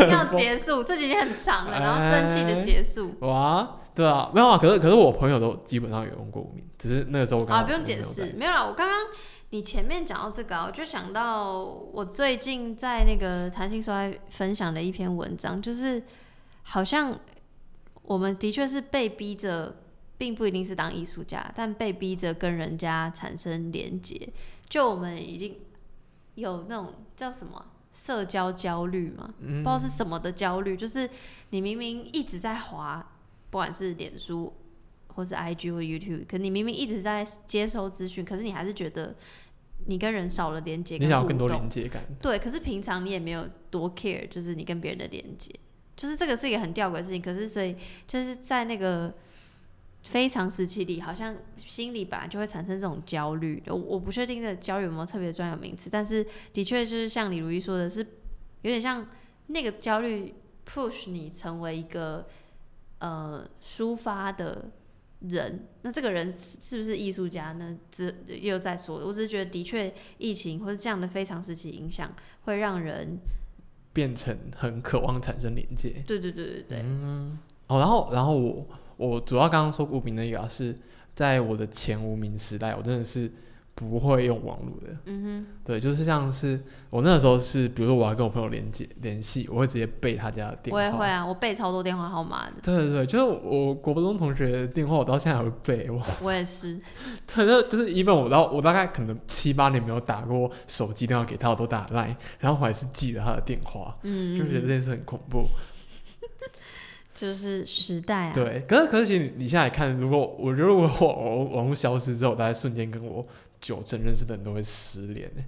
硬要结束，这集已经很长了，然后生气的结束。哇，对啊，没有啊，可是可是我朋友都基本上有用过无名，只是那个时候啊，不用解释，没有啦。我刚刚你前面讲到这个、啊，我就想到我最近在那个弹性说爱分享的一篇文章，就是好像我们的确是被逼着，并不一定是当艺术家，但被逼着跟人家产生连结。就我们已经有那种叫什么社交焦虑嘛，嗯不知道是什么的焦虑，就是你明明一直在滑，不管是脸书或是 IG 或 YouTube，可你明明一直在接收资讯，可是你还是觉得你跟人少了连接，你想要更多连接感，对，可是平常你也没有多 care，就是你跟别人的连接，就是这个是一个很吊诡的事情。可是所以就是在那个非常时期里，好像心里本来就会产生这种焦虑。我我不确定这个焦虑有没有特别专有名词，但是的确就是像李如一说的是，有点像那个焦虑 push 你成为一个呃抒发的人，那这个人是是不是艺术家呢？只又在说，我只是觉得的确疫情或者这样的非常时期影响，会让人变成很渴望产生连接。对对对对对，嗯，哦，然后然后我我主要刚刚说无名那个啊，是在我的前无名时代，我真的是不会用网络的。嗯哼对，就是像是我那个时候是，比如说我要跟我朋友连接联系，我会直接背他家的，电话。我也会啊，我背超多电话号码的，对对对，就是我国中同学的电话，我到现在还会背。我我也是，对，那就是 even 我到我大概可能七八年没有打过手机电话给他，我都打 line，然后我还是记得他的电话，嗯，就觉得这件事很恐怖。就是时代啊，对，可是可是其实你你现在看，如果我觉得如果我网络消失之后，大家瞬间跟我久正认识的人都会失联。欸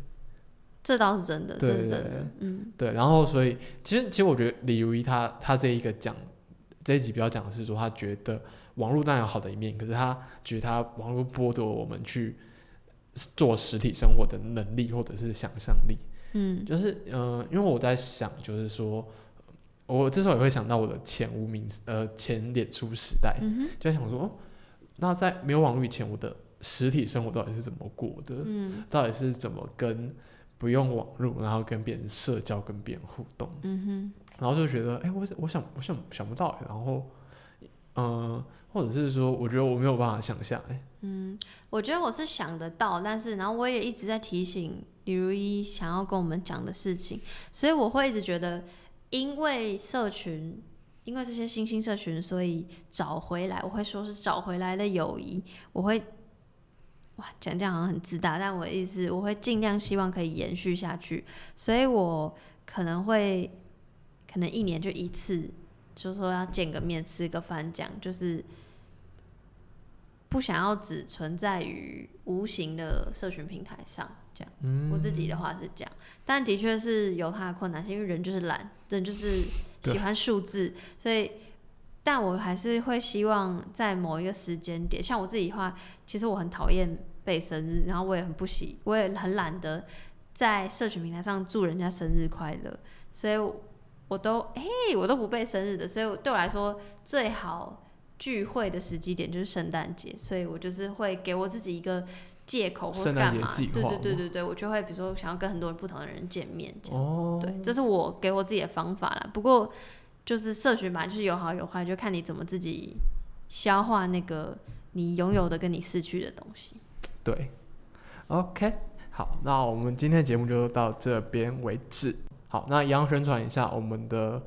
这倒是真的，这对对对是真的，嗯。对，然后所以其实其实我觉得李如一他他这一个讲这一集比较讲的是说，他觉得网络当然有好的一面，可是他觉得他网络剥夺我们去做实体生活的能力或者是想象力。嗯。就是呃，因为我在想，就是说，我这时候也会想到我的前无名呃前脸书时代，嗯，就在想说，哦，那在没有网络以前，我的实体生活到底是怎么过的？嗯到底是怎么跟不用网络，然后跟别人社交、跟别人互动？嗯哼，然后就觉得，哎、我我想我想想不到欸，然后，嗯、或者是说，我觉得我没有办法想象，哎，嗯，我觉得我是想得到，但是然后我也一直在提醒李如一想要跟我们讲的事情，所以我会一直觉得，因为社群，因为这些新兴社群，所以找回来，我会说是找回来的友谊，我会。哇，讲这样好像很自大，但我的意思，我会尽量希望可以延续下去，所以我可能会，可能一年就一次，就说要见个面，吃个饭，这样就是不想要只存在于无形的社群平台上，这样。嗯，我自己的话是这样，但的确是有它的困难性，因为人就是懒，人就是喜欢数字，所以，但我还是会希望在某一个时间点，像我自己的话，其实我很讨厌背生日，然后我也很不喜，我也很懒得在社群平台上祝人家生日快乐，所以我都哎、我都不背生日的，所以对我来说最好聚会的时机点就是圣诞节，所以我就是会给我自己一个借口或是干嘛，对对对对对，我就会比如说想要跟很多不同的人见面这样。哦，对，这是我给我自己的方法啦。不过就是社群嘛就是有好有坏，就看你怎么自己消化那个你拥有的跟你失去的东西。对，OK，好，那我们今天的节目就到这边为止。好，那一样宣传一下我们的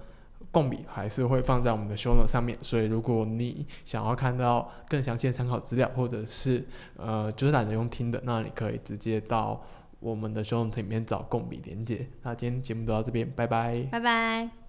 共笔还是会放在我们的 show note 上面，所以如果你想要看到更详细的参考资料，或者是呃就是懒得用听的，那你可以直接到我们的 show note 里面找共笔连接。那今天节目就到这边，拜拜。拜拜。